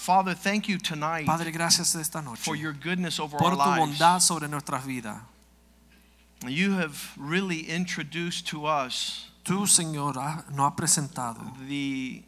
Father, thank you tonight Padre, gracias esta noche for your goodness over por our tu lives. bondad sobre nuestras vidas. You have really introduced to us Tú, Señor, ha- nos has presentado the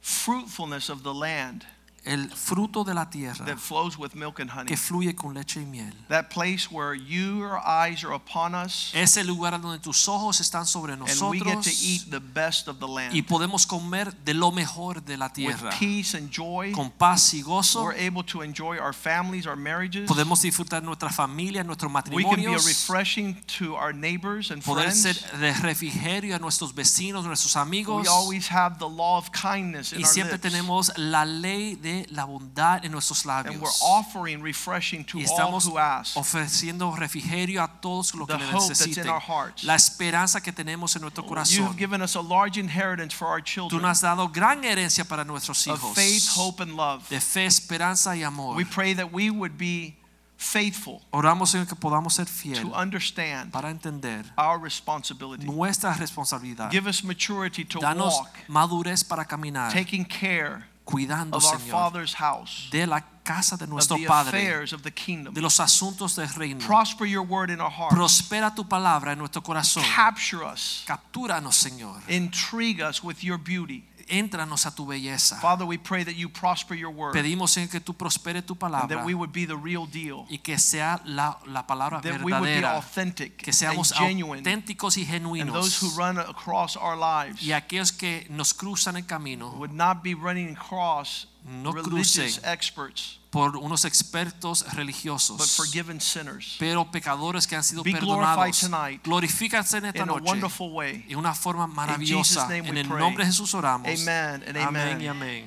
fruitfulness of the land el fruto de la tierra that flows with milk and honey. que fluye con leche y miel. That place where your eyes are upon us Ese lugar donde tus ojos están sobre and we get to nosotros eat the best of the land y podemos comer de lo mejor de la with tierra. peace and joy. Con paz y gozo We're able to enjoy our families, our marriages. podemos disfrutar nuestra familia, nuestros We can be a matrimonios. refreshing to our neighbors and Poder ser friends. de refrigerio a nuestros vecinos, nuestros amigos. We always have the law of kindness in Y our siempre lips. tenemos la ley de la bondad en nuestros And we're labios. offering refreshing to Y all estamos who ask. ofreciendo refrigerio a todos los que The le hope that's in necesiten. our hearts. La esperanza que tenemos en nuestro You corazón. have given us a large inheritance for our Tú children nos has dado gran herencia para nuestros of hijos. faith, hope, and love. De fe, esperanza y amor. We pray that we would be faithful Oramos en que podamos ser to fieles understand para entender our responsibility. nuestra responsabilidad. Give us maturity to Danos walk, madurez para caminar, taking care cuidando, of our Señor, Father's house, de la casa de of nuestro the Padre, affairs of the kingdom. de los asuntos del reino. Prosper your word in our hearts. Prospera tu palabra en nuestro corazón. Capture us. Captúranos, Señor. Intrigue us with your beauty. Éntranos a tu belleza. Father, we pray that you prosper your word. Pedimos Señor que tú prospere tu palabra that we would be the real deal. y que sea la, la palabra That we would be verdadera, authentic que seamos auténticos y And those who genuinos run across our lives y aquellos que nos cruzan el camino would not be running across No religious crucen. experts, por unos expertos but religiosos, forgiven sinners pero pecadores que han sido Be perdonados. tonight Glorifícanse en esta in noche en una forma maravillosa. En el nombre de Jesús oramos. Amen and Amén amen. y amén.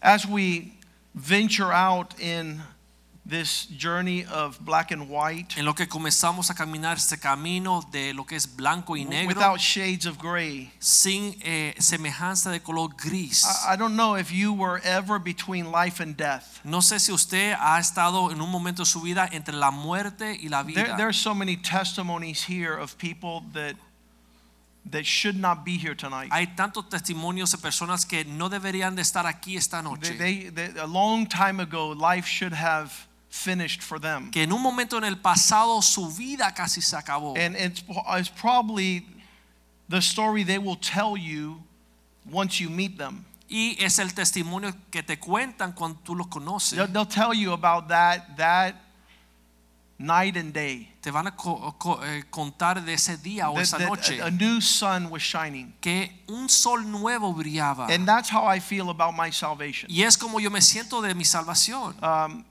As we venture out in this journey of black and white, En lo que comenzamos a caminar este camino de lo que es blanco y negro, without shades of gray. sin eh, semejanza de color gris. I, I don't know if you were ever between life and death. No sé si usted ha estado en un momento de su vida entre la muerte y la vida. There, are so many testimonies here of people that that should not be here tonight. Hay tantos testimonios de personas que no deberían de estar aquí esta They, noche. they, they- a long time ago, life should have finished for them, que en un momento en el pasado su vida casi se acabó. and it's, it's probably the story they will tell you once you meet them. y es el testimonio que te cuentan cuando tú los conoces. They'll, they'll tell you about that that night and day. Te van a co- co- eh, contar de ese día o That, esa that noche a, a new sun was shining, que un sol nuevo brillaba. and that's how I feel about my salvation. y es como yo me siento de mi salvación. Um,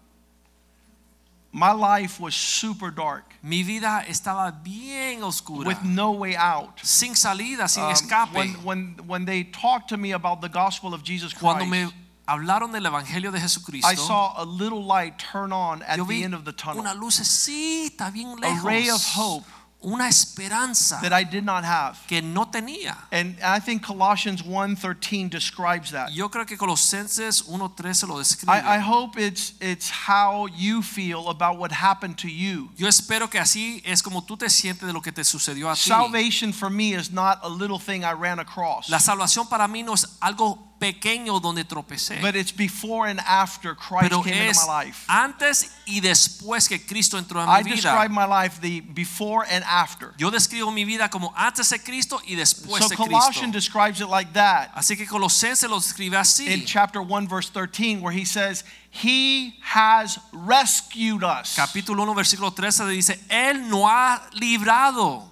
my life was super dark mi vida estaba bien oscura. with no way out. sin salida, sin Um, escape. when, when, when they talked to me about the gospel of Jesus Cuando me Christ, hablaron del evangelio de Jesucristo, I saw a little light turn on at the end of the tunnel. una lucecita bien lejos. A ray of hope una esperanza that I did not have. que no tenía. And I think Colossians 1:13 describes that. Yo creo que Colosenses 1:13 lo describe. I, I hope it's it's how you feel about what happened to you. Yo espero que así es como tú te sientes de lo que te sucedió a ti. Salvation for me is not a little thing I ran across, La salvación para mí no es algo pequeño donde tropecé, but it's before and after Christ pero came into my life. antes y después que Cristo entró en I mi describe my life the before and after. Yo describo mi vida como antes de Cristo y después So de Colossians Cristo. describes it like that Así que Colosenses lo describe in así. chapter 1 verse 13 where he says he has rescued us. Capítulo 1 versículo 13 dice, Él no ha librado.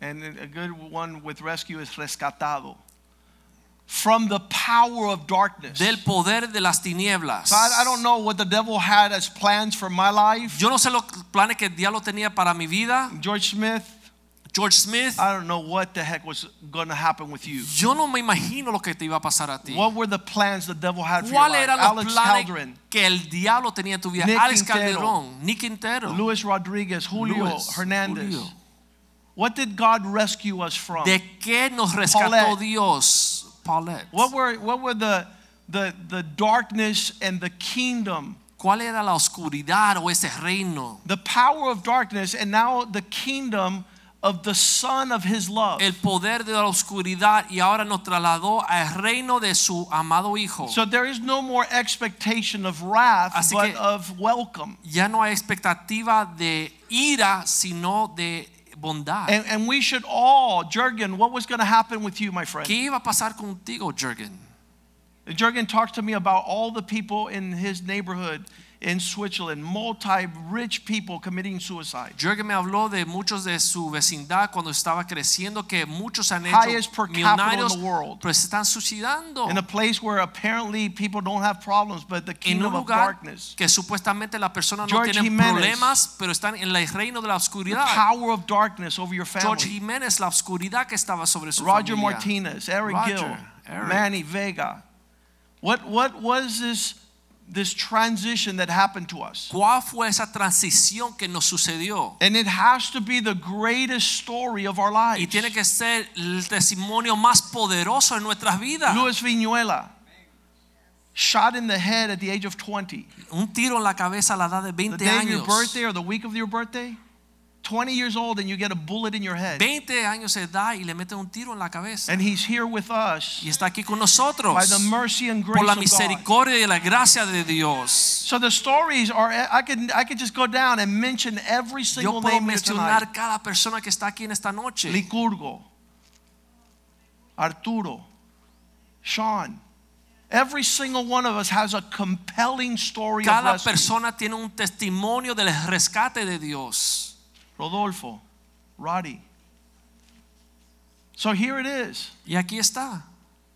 And a good one with rescue is rescatado. From the power of darkness. del poder de las tinieblas. So I, I don't know what the devil had as plans for my life. Yo no sé los planes que el diablo tenía para mi vida. George Smith, George Smith, I don't know what the heck was going to happen with you. yo no me imagino lo que te iba a pasar a ti. What were the plans the devil had for your ¿Cuáles life? Alex planes que el diablo tenía en tu vida? Nick Alex Quintero, Calderón, Nick Quintero, Luis Rodriguez, Julio Luis, Hernandez. Julio. What did God rescue us from? ¿De qué nos rescató Paulette. Dios? Paulette. What were what were the the the darkness and the kingdom? ¿Cuál era la oscuridad o ese reino? The power of darkness and now the kingdom of the son of his love. El poder de la oscuridad y ahora nos trasladó al reino de su amado hijo. So there is no more expectation of wrath Así but of welcome. ya no hay expectativa de ira, sino de bondad. And, and we should all, Jurgen, what was going to happen with you, my friend? ¿Qué iba a pasar contigo, Jürgen? Jurgen talked to me about all the people in his neighborhood in Switzerland, multi rich people committing suicide. Jürgen me habló de muchos de su vecindad cuando estaba creciendo que muchos han hecho Highest per capita in millonarios, the world. pero se están suicidando In a place where apparently people don't have problems, but the en kingdom of darkness, que supuestamente las personas no George tienen Jimenez. problemas, pero están en el reino de la the oscuridad. power of darkness over your family. George. Jiménez, la oscuridad que estaba sobre su Roger familia. Martinez, Eric Roger, Gill, Eric. Manny Vega. What, what was this, this transition that happened to us? ¿Cuál fue esa transición que nos sucedió? And it has to be the greatest story of our Y lives. tiene que ser el testimonio más poderoso en nuestras vidas. Luis Viñuela, shot in the head at the age of 20. Un tiro en la cabeza a la edad de 20 The 20 day of your birthday or the week of your birthday, 20 years old and you get a bullet in your head. 20 años de edad y le meten un tiro en la cabeza. And he's here with us Y está aquí con nosotros by the mercy and grace por la of God. misericordia y la gracia de Dios. So the stories are I could I could just go down and mention every single Yo puedo name mencionar cada persona que está aquí en esta noche. Licurgo, Arturo, Sean. Every single one of us has a compelling story of Cada rescue. persona tiene un testimonio del rescate de Dios. Rodolfo, Roddy. So here it is. Y aquí está.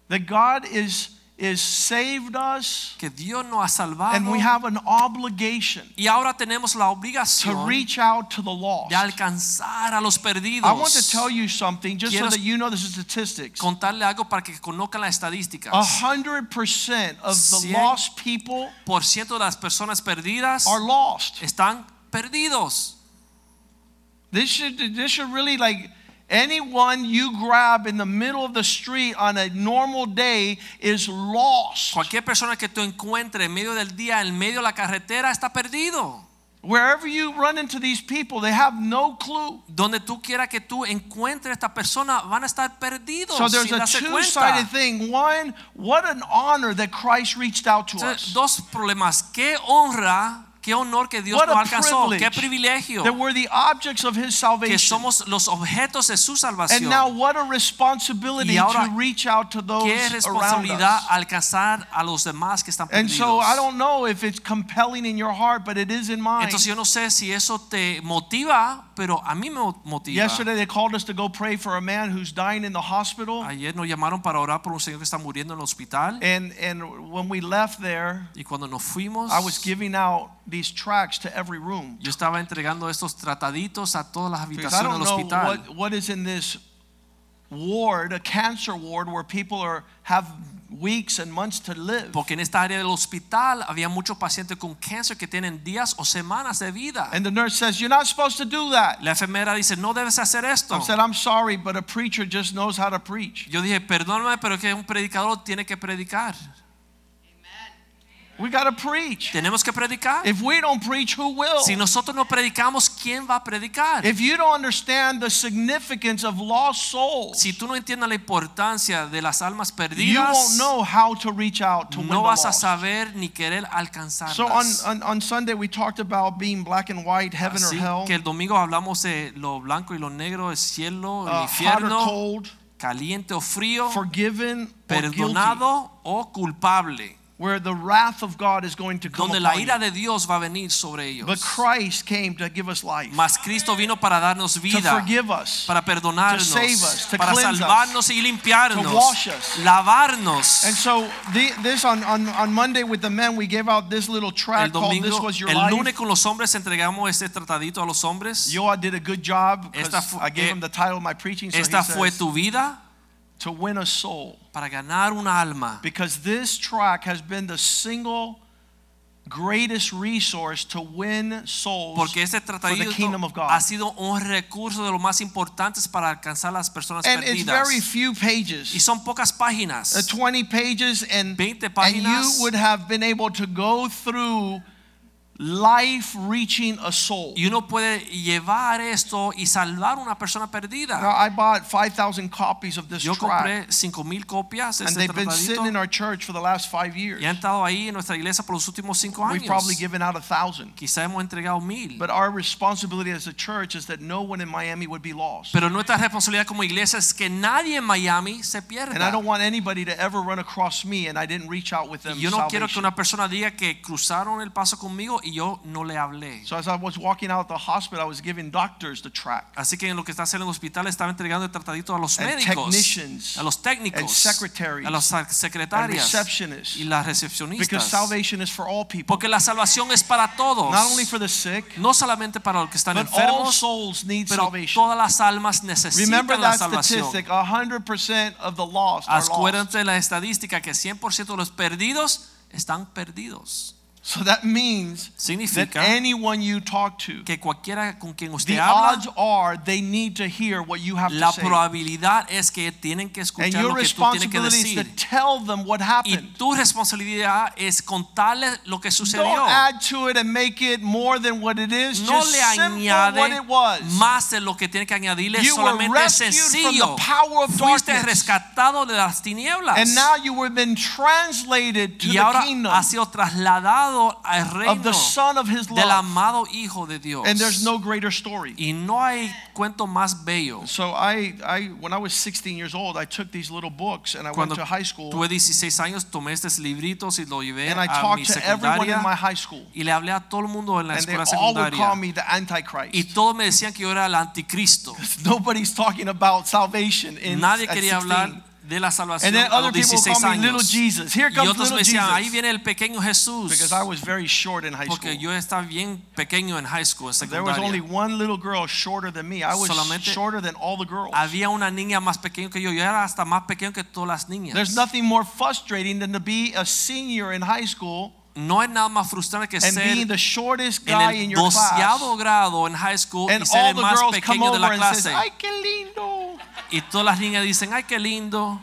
That God is is saved us Que Dios nos ha salvado. and we have an obligation y ahora tenemos la obligación. to reach out to the lost. de alcanzar a los perdidos. I want to tell you something just so that you know the statistics. contarle algo para que conozcan las estadísticas. A hundred percent of the lost people Por ciento de las personas perdidas are lost. están perdidos. This should this should really like anyone you grab in the middle of the street on a normal day is lost. Cualquier persona que tú encuentres en medio del día, en medio de la carretera, está perdido. Wherever you run into these people, they have no clue. Donde tú quieras que tú encuentres esta persona, van a estar perdidos So there's sin a two-sided thing. One, what an honor that Christ reached out to us. dos problemas. Qué honra, qué honor que Dios nos alcanzó. Qué privilegio that we're the objects of His que salvation. somos los objetos de su And now, what a responsibility to reach out to those Qué around responsabilidad us. alcanzar a los demás que están And so, I don't know if it's compelling in your heart, but it is in mine. Entonces yo no sé si eso te motiva, pero a mí me motiva. Yesterday, they called us to go pray for a man who's dying in the hospital. Ayer nos llamaron para orar por un señor que está muriendo en el hospital. And, and when we left there, Y cuando nos fuimos, I was giving out these tracts to every room. yo estaba entregando estos trataditos a todas las I habitaciones don't del know hospital. what, what is in this ward, a cancer ward, where people are have weeks and months to live. Porque en esta área del hospital había muchos pacientes con cáncer que tienen días o semanas de vida. And the nurse says, You're not supposed to do that. La enfermera dice, no debes hacer esto. I said, I'm sorry, but a preacher just knows how to preach. Yo dije, perdóname, pero que un predicador tiene que predicar. We got to preach. Tenemos que predicar. If we don't preach, who will? Si nosotros no predicamos, ¿quién va a predicar? If you don't understand the significance of lost souls, Si tú no entiendes la importancia de las almas perdidas, you won't know how to reach out to no vas a saber ni querer So on, on, on Sunday, we talked about being black and white, heaven or Así hell, que el domingo hablamos de lo blanco y lo negro, el cielo, el uh, hot or infierno, cold, caliente o frío, forgiven or guilty. perdonado o culpable. Where the wrath of God is going to come donde la ira de Dios va a venir sobre ellos. But Christ came to give us life, Mas Cristo vino para darnos vida, to forgive us, para perdonarnos, to save us, to para cleanse us, salvarnos y limpiarnos, to wash us. lavarnos. And so the, this on, on, on Monday with the men, we gave out this little El tract called "This Was Your el Life." lunes con los hombres entregamos este tratadito a los hombres. Yoa did a good job because I gave eh, him the title of my preaching. So Esta fue says, tu vida to win a soul. para ganar una alma. Because this track has been the single greatest resource to win souls Porque este for the tratadito kingdom of God. ha sido un recurso de los más importantes para alcanzar las personas And it's very few pages. Y son pocas páginas. Uh, 20 pages and, 20 and you would have been able to go through life reaching a soul. Y uno puede llevar esto y salvar una persona perdida. Now I bought 5,000 copies of this Yo compré 5000 copias de and este they've been sitting in our church for the last five years. y han estado ahí en nuestra iglesia por los últimos cinco We've probably años. given out a thousand. Quizá hemos entregado mil. But our responsibility as a church is that no one in Miami would be lost. Pero nuestra responsabilidad como iglesia es que nadie en Miami se And I pierda. don't want anybody to ever run across me and I didn't reach out with them. Y yo no quiero que salvation. una persona diga que cruzaron el paso conmigo y yo no le hablé. So as I was walking out the hospital, I was giving doctors the track. Así que en lo que está haciendo en el hospital estaba entregando el tratadito a los And médicos, technicians a los técnicos, and secretaries a And secretarias y las Because recepcionistas. salvation is for all people. Porque la salvación es para todos. Not only for the sick, No solamente para los que están but all enfermos, souls need pero salvation. todas las almas necesitan Remember la that salvación. statistic, 100% of the lost. Acuérdate la estadística que 100% de los perdidos están perdidos. So that means that anyone you talk to, que cualquiera con quien usted the habla, odds are they need to hear what you have la to say. probabilidad es que tienen que And escuchar your lo que tú tienes que responsibility is to tell them what Y happened. tu responsabilidad es contarles lo que sucedió. Don't add to it and make it more than what it is. No Just le simple what it was. más de lo que tiene que añadirle, You were solamente rescued from the power of Fuiste darkness. rescatado de las tinieblas. And now you have been translated to y the ahora kingdom ha sido trasladado al of the Son of His del love. amado Hijo de Dios. And there's no greater story. y no hay cuento más bello. So I, I, when I was 16 years old, I took these little books and I Cuando went to high school tuve 16 años, tomé estos libritos y lo llevé and I a mi talked to everyone in secundaria my high school. y le hablé a todo el mundo en la And they escuela all would call secundaria. me the Antichrist. Y todos me decían que yo era el anticristo. Nobody's talking about salvation in Nadie quería 16. hablar de la salvación And then a other los people would 16 call me little años. Jesus. Here Y comes otros me little decían, ahí Jesus. viene el pequeño Jesús. Because I was very short in high school. Porque yo estaba bien pequeño en high school, en There was only secundaria. one little girl shorter than me. I was Solamente- shorter than all the girls. Había una niña más pequeña que yo. Yo era hasta más pequeño que todas las niñas. There's nothing more frustrating than to be a senior in high school No hay nada más frustrante que and ser being the shortest en guy el in your doceavo class. grado en high school And y ser all el the más pequeño de la and says, clase. "Ay, qué lindo." Y todas las niñas dicen, ay, qué lindo.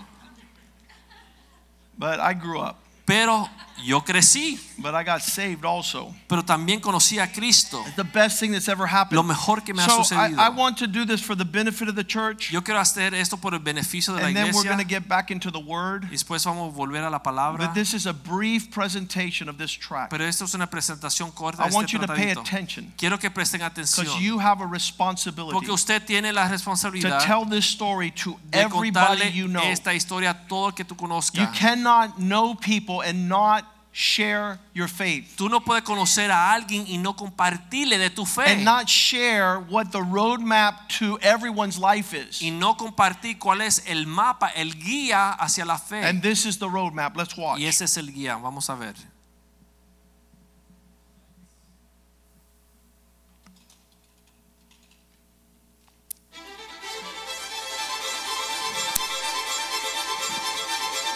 But I grew up. Pero yo crecí, But I got saved also. pero también conocí a Cristo. It's the best thing that's ever happened. Lo mejor que me ha so sucedido. I, I want to do this for the benefit of the church. Yo quiero hacer esto por el beneficio de la And then we're going to get back into the word. Y después vamos a volver a la palabra. But this is a brief presentation of this track. Pero esto es una presentación corta I want este you to pay attention Quiero que presten atención. because you have a responsibility Porque usted tiene la to responsabilidad tell this story to everybody you know. esta historia a todo el que tú You conozcas. cannot know people and not share your faith Tú no puedes conocer a alguien y no compartirle de tu fe. and not share what the roadmap to everyone's life is. y no compartir cuál es el mapa, el guía hacia la fe. And this is the roadmap. Let's watch. y ese es el guía. Vamos a ver.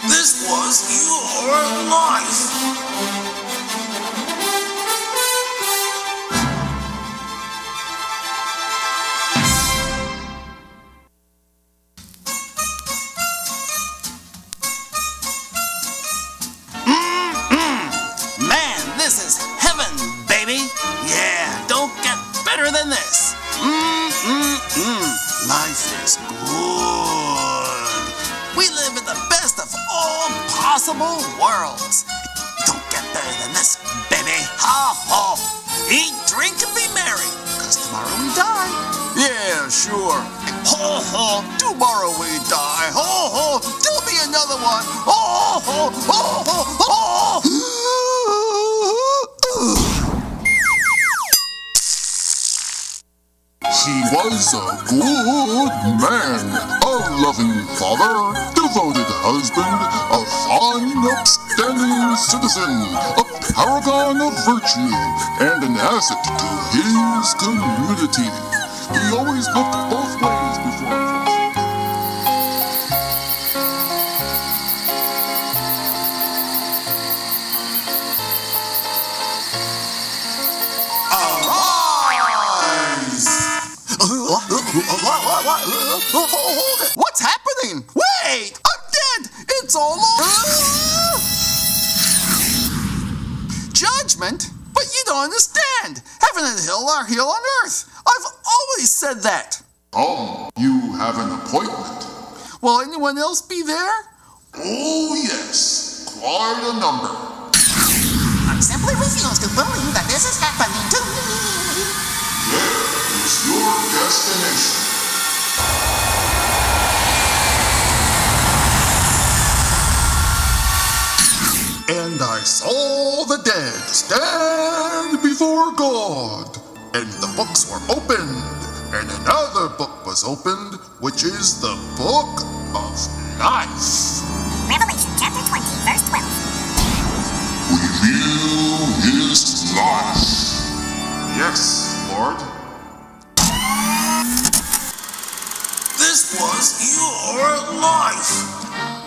This was your life. Mm-hmm. Man, this is heaven, baby. Yeah, don't get better than this. Mm-hmm. Life is possible worlds. Don't get better than this, baby. Ha ha. Eat, drink, and be merry. Cause tomorrow we die. Yeah, sure. Ho ho. Tomorrow we die. Ho ho. Don't be another one. Oh, oh, oh, oh, He was a good man, a loving father, devoted husband, a fine, upstanding citizen, a paragon of virtue, and an asset to his community. He always looked both ways before. What's happening? Wait! I'm dead! It's all over! Judgment? But you don't understand! Heaven and hell are here on earth! I've always said that! Come, you have an appointment. Will anyone else be there? Oh, yes, quite a number. I simply refuse to believe that this is happening to me. There is your destination. And I saw the dead stand before God, and the books were opened, and another book was opened, which is the book of life. Revelation chapter 20, verse 12. Reveal his life. Yes, Lord. This was your life!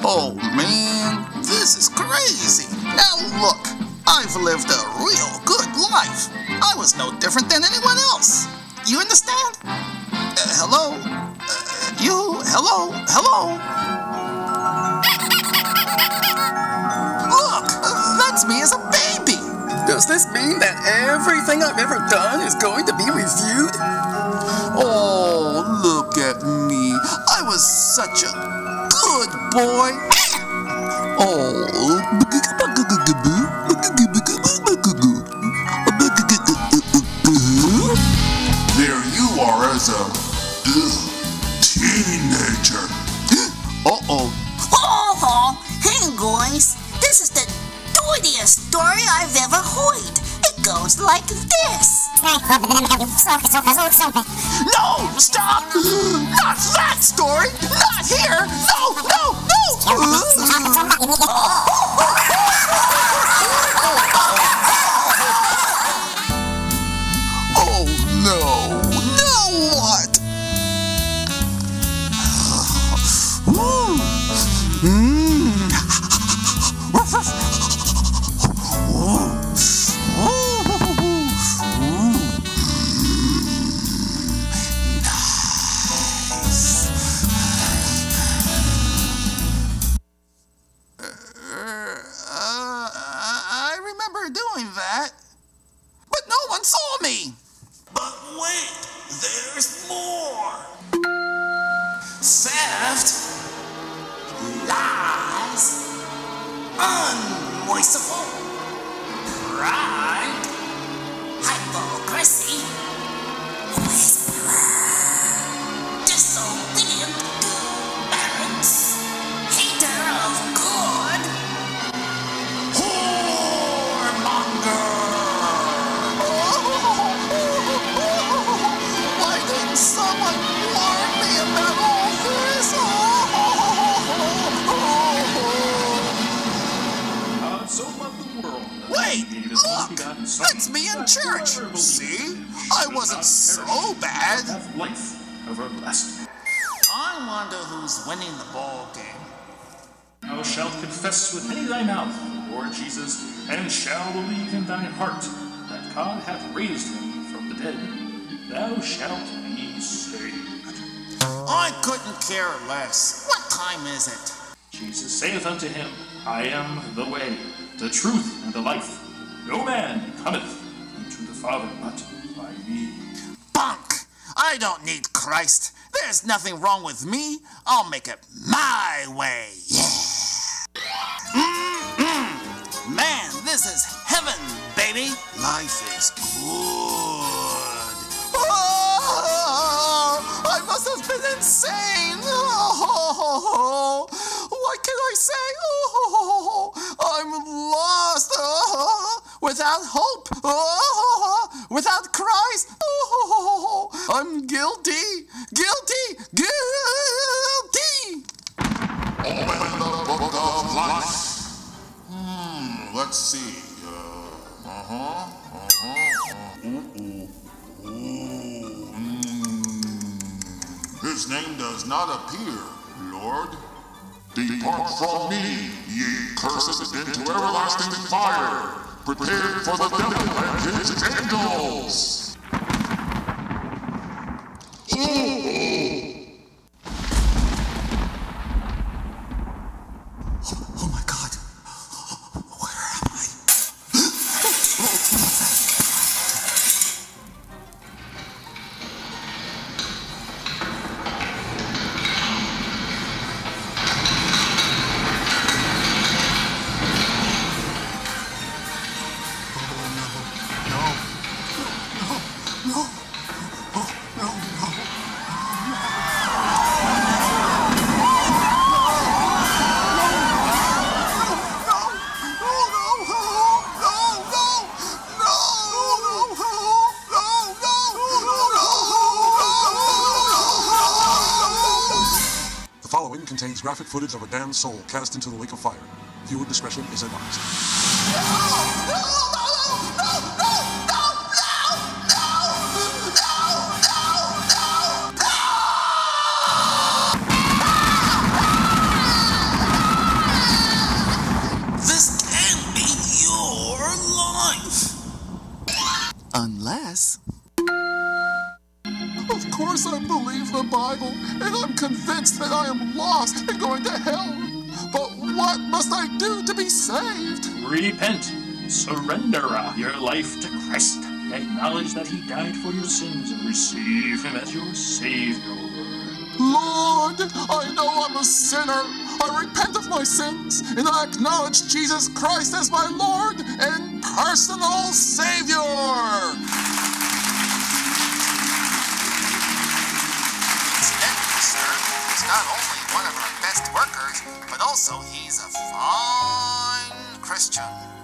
Oh man, this is crazy. Now look, I've lived a real good life. I was no different than anyone else. You understand? Uh, hello? Uh, you? Hello? Hello? Look, uh, that's me as a baby. Does this mean that everything I've ever done is going to be reviewed? Oh, look at me. I was such a good boy. Oh. There you are as a ugh, teenager. Uh-oh. Oh, hey guys, this is the dirtiest story I've ever heard. It goes like this. No, stop! Not that story! Not here! No, no, yang ini, ini, ini, ini, ini, ini, couldn't less. What time is it? Jesus saith unto him, I am the way, the truth, and the life. No man cometh unto the Father but by me. Bunk! I don't need Christ. There's nothing wrong with me. I'll make it my way. Yeah. Mm-mm. Man, this is heaven, baby. Life is good. Ah, I must have been insane. say, oh, I'm lost, oh, without hope, oh, without Christ, oh, I'm guilty, guilty, guilty. Open the book of life. Hmm, let's see. Uh huh. Uh huh. Ooh, ooh. Ooh. Hmm. His name does not appear, Lord. Depart from me, ye cursed, into everlasting fire, prepared for the devil and his angels. Graphic footage of a damned soul cast into the lake of fire. Viewer discretion is advised. This life to Christ. Acknowledge that He died for your sins and receive Him as your Savior. Lord, I know I'm a sinner. I repent of my sins, and I acknowledge Jesus Christ as my Lord and personal Savior. Incidentally, sir, he's not only one of our best workers, but also he's a fine Christian.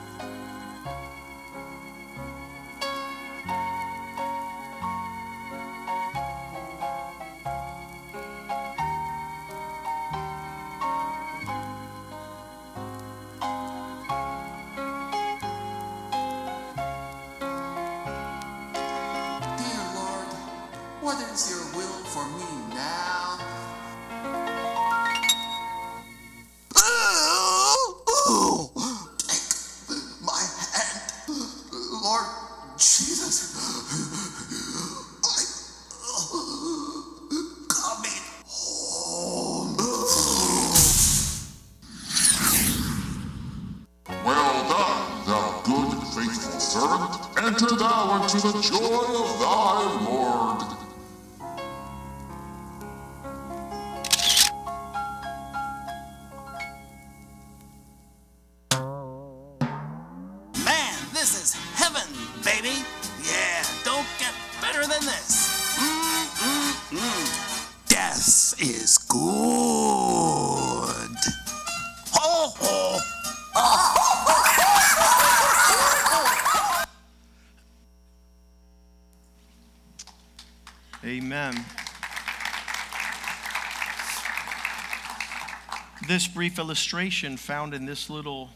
Brief illustration found in this little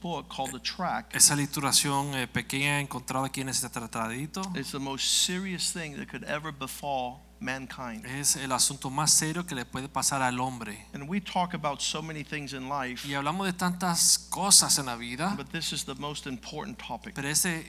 book called The Track Esa ilustración eh, pequeña encontrada aquí en este tratadito is the most serious thing that could ever befall mankind. es el asunto más serio que le puede pasar al hombre. And we talk about so many things in life, Y hablamos de tantas cosas en la vida, but this is the most important topic. pero ese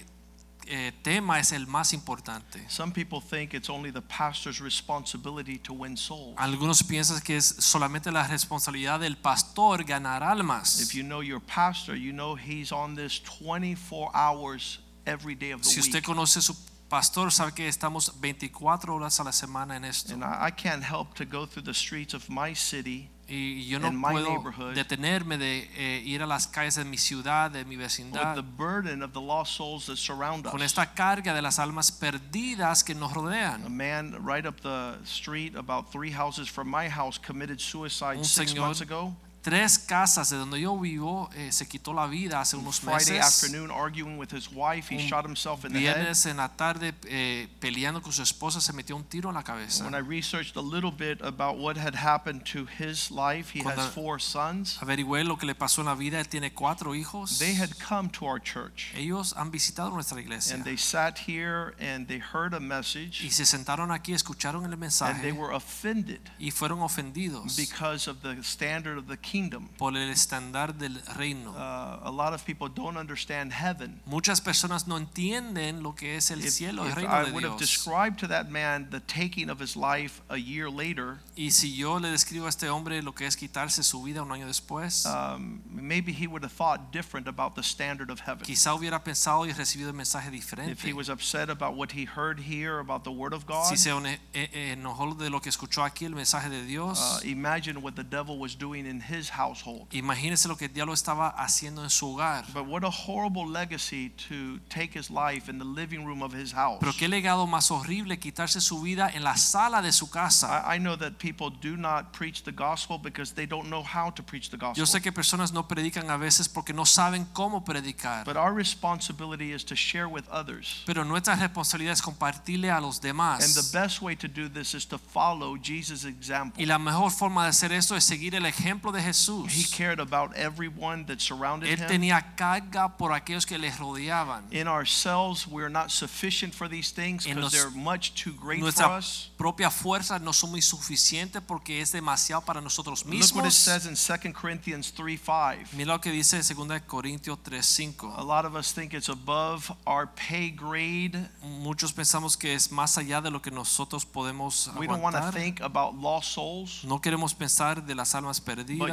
eh, tema es el más importante. Some people think it's only the pastor's responsibility to win souls. Algunos piensan que es solamente la responsabilidad del pastor ganar almas. If you know your pastor, you know he's on this 24 hours every day of the Si usted week. conoce su pastor, sabe que estamos 24 horas a la semana en esto. And I, I can't help to go through the streets of my city Y yo no in my puedo neighborhood, detenerme de eh, ir a las calles de mi ciudad, de mi with the burden of the lost souls that surround con us. esta carga de las almas perdidas que nos A rodean. man right up the street, about three houses from my house, committed suicide Un six señor months ago. Tres casas de donde yo vivo eh, se quitó la vida hace unos Friday meses. afternoon, arguing with his wife, he Un shot himself in the head. Viernes en la tarde eh, peleando con su esposa se metió un tiro en la cabeza. When I researched a little bit about what had happened to his life, he has Cuando- four sons. Averigüé lo que le pasó en la vida. Él tiene cuatro hijos. They had come to our church Ellos han visitado nuestra iglesia and they sat here and they heard a message y se sentaron aquí, escucharon el and they mensaje were offended y fueron ofendidos because of the standard of the kingdom. por el estándar del reino. Uh, a lot of people don't understand heaven. Muchas personas no entienden lo que es el If, cielo, el if reino I de would have Dios. described to that man the taking of his life a year later, Y si yo le describo a este hombre lo que es quitarse su vida un año después, um, maybe he would have thought different about the standard of heaven. quizá hubiera pensado y recibido el mensaje If he diferente. was upset about what he heard here about the Word of God, Si se eh, eh, enojó de lo que escuchó aquí, el mensaje de Dios, uh, imagine what the devil was doing in his household. imagínese lo que el diablo estaba haciendo en su hogar. But what a horrible legacy to take his life in the living room of his house. Pero qué legado más horrible quitarse su vida en la sala de su casa. I, I know that people do not preach the gospel because they don't know how to preach the gospel. Yo sé que personas no predican a veces porque no saben cómo predicar. But our responsibility is to share with others. Pero nuestra responsabilidad es compartirle a los And the demás. best way to do this is to follow Jesus' example. Y la mejor forma de hacer esto es seguir el ejemplo de He Jesús. cared about everyone that surrounded Él him. tenía carga por aquellos que le rodeaban. In ourselves, we're not sufficient for these things because they're much too great for Nuestra us. propia fuerza no son muy suficientes porque es demasiado para nosotros Look what it mismos. says in 2 Corinthians 3 5. Mira lo que dice en 2 Corintios 3:5. A lot of us think it's above our pay grade. Muchos pensamos que es más allá de lo que nosotros podemos We don't want to aguantar. think about lost souls, No queremos pensar de las almas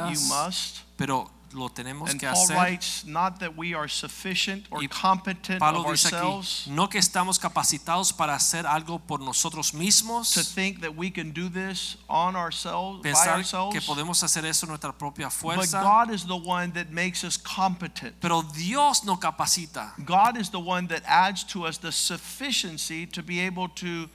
but you must. pero lo tenemos And que Paul hacer. writes, not that we are sufficient or Y competent Pablo of dice ourselves aquí, no que estamos capacitados para hacer algo por nosotros mismos. to think that we can do this on ourselves, by ourselves. que podemos hacer eso en nuestra propia fuerza. But God is the one that makes us competent. pero Dios nos capacita. God is the one that adds to us the sufficiency to be able to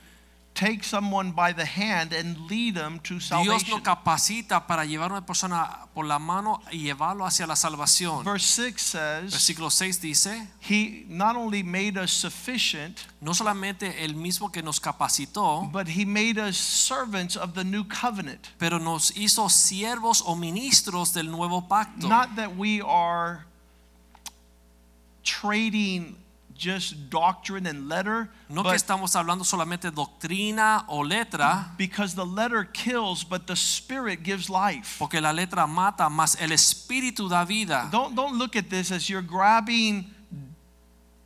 take someone by the hand and lead them to Dios salvation. nos capacita para llevar a una persona por la mano y llevarlo hacia la salvación. Verse 6 says, Versículo 6 dice, He not only made us sufficient, no solamente el mismo que nos capacitó, but He made us servants of the new covenant. pero nos hizo siervos o ministros del nuevo pacto. Not that we are trading just doctrine and letter, No que estamos hablando solamente doctrina o letra, because the letter kills, but the spirit gives life. porque la letra mata, más el espíritu da vida. Don't don't look at this as you're grabbing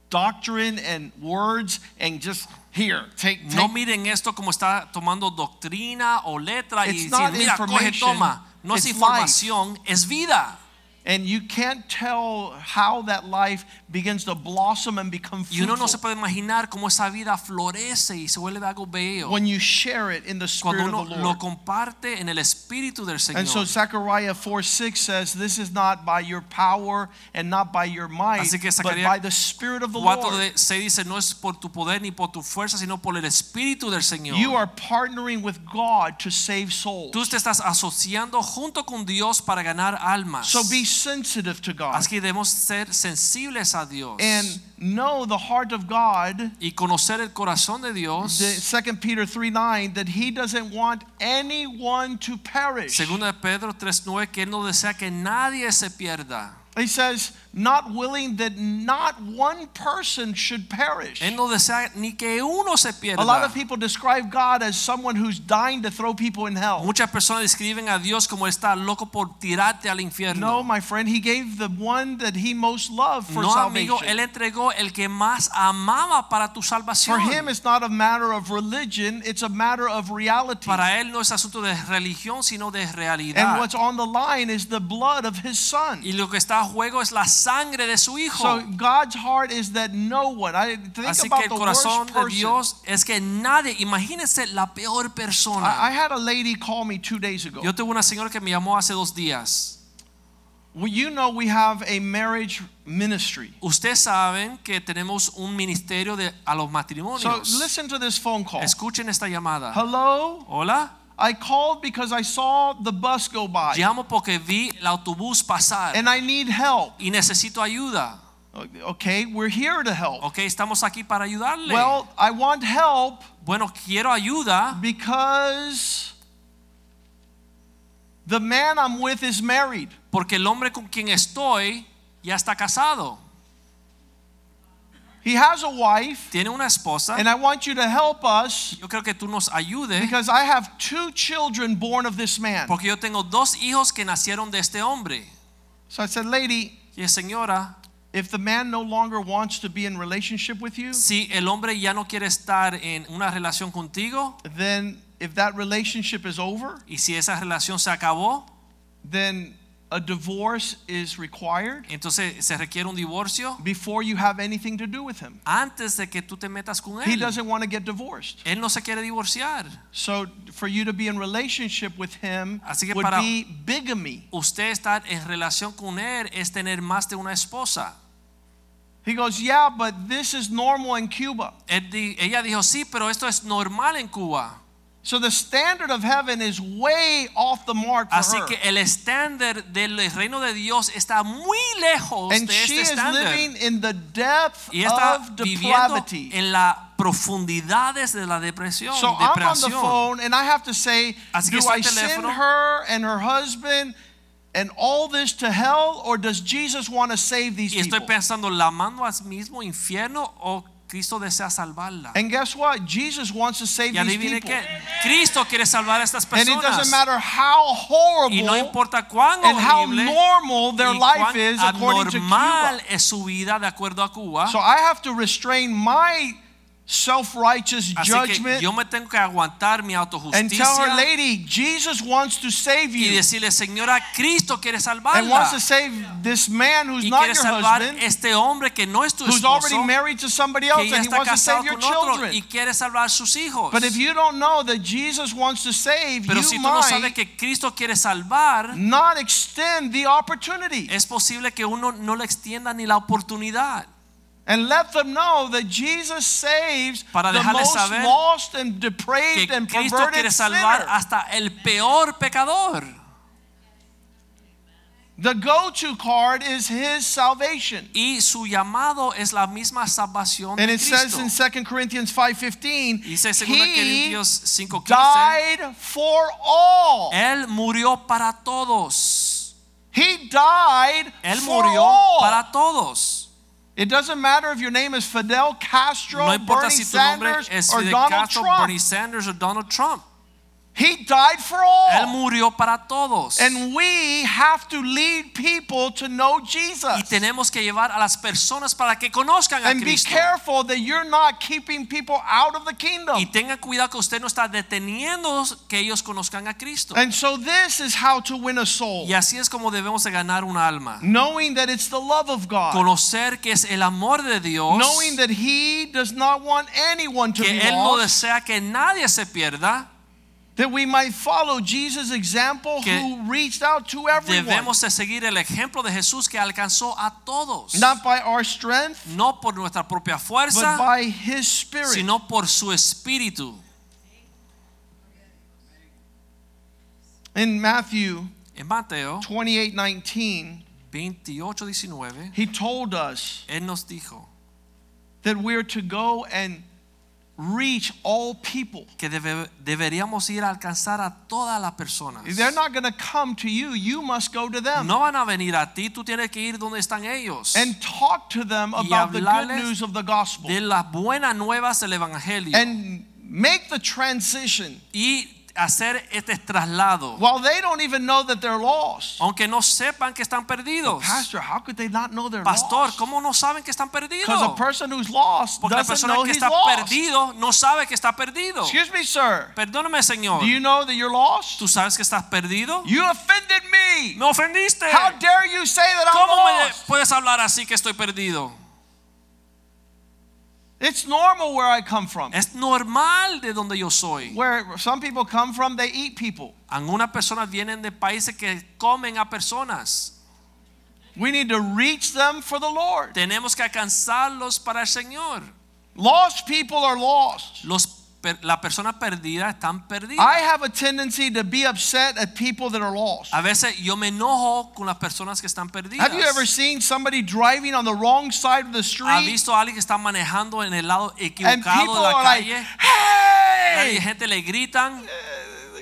doctrine and words and just here take, take No miren esto como está tomando doctrina o letra y It's decir, not mira, coge, information, toma. No es it's información, es vida. And you can't tell how that life begins to blossom and become Y uno no se fruitful puede imaginar cómo esa vida florece y se vuelve algo bello when you share it in the spirit cuando of uno the lo comparte en el espíritu del Señor. And so Zechariah 4:6 says, This is not by your power and not by your might, but by the Spirit of the 4 Lord. 6 dice, no es por tu poder ni por tu fuerza, sino por el espíritu del Señor. You are partnering with God to save souls. Tú te estás asociando junto con Dios para ganar almas. So be sensitive to God Así que debemos ser sensibles a Dios and know the heart of God. y conocer el corazón de Dios. The 2 Peter 3 9, that He doesn't want anyone to perish. Segunda de Pedro 3:9 que él no desea que nadie se pierda. He says, not willing that not one person should perish. Él no desea ni que uno se pierda. A lot of people describe God as someone who's dying to throw people in hell. Muchas personas describen a Dios como está loco por tirarte al infierno. No, my friend, He gave the one that He most loved for no, amigo, salvation. él entregó el que más amaba para tu For. Him, it's not a matter of religion, it's a matter of reality. Para él no es asunto de religión, sino de And what's on the line is the blood of His Son. Y lo que está a juego es la sangre de su hijo. So God's heart is that no one. I think Así que el the corazón worst de person. Dios es que nadie, imagínense la peor I, I persona. had a lady call me two days ago. Yo tuve una señora que me llamó hace dos días. Well, you know we have a marriage ministry. Ustedes saben que tenemos un ministerio de, a los So matrimonios. listen to this phone call. Escuchen esta llamada. Hello, Hola, I called because I saw the bus go by Llamo porque vi el autobús pasar and I need help. y necesito ayuda. Okay, we're here to help. Ok, estamos aquí para ayudarle. Well, I want help bueno, quiero ayuda because the man I'm with is married. porque el hombre con quien estoy ya está casado. He has a wife, Tiene una esposa. and I want you to help us Yo creo que tú nos ayudes because I have two children born of this man. porque yo tengo dos hijos que nacieron de este hombre. So I said, Lady, Y señora, if the man no longer wants to be in relationship with you, si el hombre ya no quiere estar en una relación contigo then if that relationship is over, y si esa relación se acabó, then a divorce is required entonces se requiere un divorcio before you have anything to do with him. antes de que tú te metas con él He doesn't want to get divorced. Él no se quiere divorciar. So for you to be in relationship with him Así que would para- be bigamy. Usted estar en relación con él es tener más de una esposa. He goes, "Yeah, but this is normal in Cuba." Ella dijo, sí, pero esto es normal en Cuba. So the standard of heaven is way off the mark for Así her. que el estándar del reino de Dios está muy lejos and de she este is estándar. living in the depth Y está of viviendo depravity. en las profundidades de la depresión, So I'm on the depresión. phone and I have to say, Así que do estoy I al send teléfono. her and her husband and all this to hell or does Jesus want to save these Y estoy people? pensando, ¿la mando al mismo infierno o Cristo desea salvarla? And guess what? Jesus wants to save Y these people. qué, Cristo quiere salvar a estas personas. And it doesn't matter how horrible Y no importa cuán and how normal their life is according to Cuba. es su vida de acuerdo a Cuba. So I have to restrain my self-righteous Así que judgment yo me tengo que aguantar mi and tell her, lady, Jesus wants to save y you decirle, Señora, Cristo quiere and wants to save this man who's Y not your salvar husband, este hombre que no es tu who's already married to somebody else, and he wants to save your otro y children. quiere salvar sus hijos. But if you don't know that Jesus wants to save, Pero you si tú no sabes que Cristo quiere salvar, not extend the opportunity es posible que uno no le extienda ni la oportunidad. And let them know that Jesus saves Para the most saber lost and Que depraved and Cristo perverted salvar sinner. hasta el peor pecador. The go-to card is his salvation. Y su llamado es la misma salvación And it says in 2 Corinthians 5:15, he Corintios 5:15, died for all. Él murió para todos. He died Él for murió all. para todos. It doesn't matter if your name is Fidel Castro, No importa Bernie si tu nombre Sanders, es or Fidel Castro, Bernie Sanders o Donald Trump. He died for all. Él murió para todos. And we have to lead people to know Jesus. Y tenemos que llevar a las personas para que conozcan a Cristo. And be careful that you're not keeping people out of the kingdom. Y tenga cuidado que usted no está deteniendo que ellos conozcan a Cristo. And so this is how to win a soul. Y así es como debemos de ganar un alma. Knowing that it's the love of God. Conocer que es el amor de Dios. Knowing that he does not want anyone to que be Él no desea que nadie se pierda. That we might follow Jesus' example Que who reached out to everyone. Debemos de seguir el ejemplo de Jesús que alcanzó a todos. Not by our strength, No por nuestra propia fuerza, but by his spirit. sino por su espíritu. In Matthew En Mateo 28 19, 28, 19, he told us Él nos dijo that we're to go and reach all people. que debe- deberíamos ir a alcanzar a todas las personas. They're not going to come to you, you must go to them No van a venir a ti, tú tienes que ir donde están ellos. and talk to them about the good news of the gospel De las buenas nuevas del Evangelio. and make the transition y hacer este traslado. while they don't even know that they're lost. Aunque no sepan que están perdidos. Pastor, how could they not know they're Pastor, lost? ¿cómo no saben que están perdidos? Because a person who's lost Porque la doesn't persona know que está lost. perdido no sabe que está perdido. Excuse me, sir. Perdóname, Señor. Do you know that you're lost? ¿Tú sabes que estás perdido? You offended me. Me ofendiste. How dare you say that I'm ¿Cómo me lost? puedes hablar así que estoy perdido? It's normal where I come from. Es normal de donde yo soy. Where some people come from, they eat people. Algunas personas vienen de países que comen a personas. We need to reach them for the Lord. Tenemos que alcanzarlos para el Señor. Lost people are lost. Los per- la persona perdida están perdidas. I have a tendency to be upset at people that are lost. A veces yo me enojo con las personas que están perdidas. Have you ever seen somebody driving on the wrong side of the ¿Ha street? visto a alguien que está manejando en el lado equivocado de la like, calle? Gente le gritan.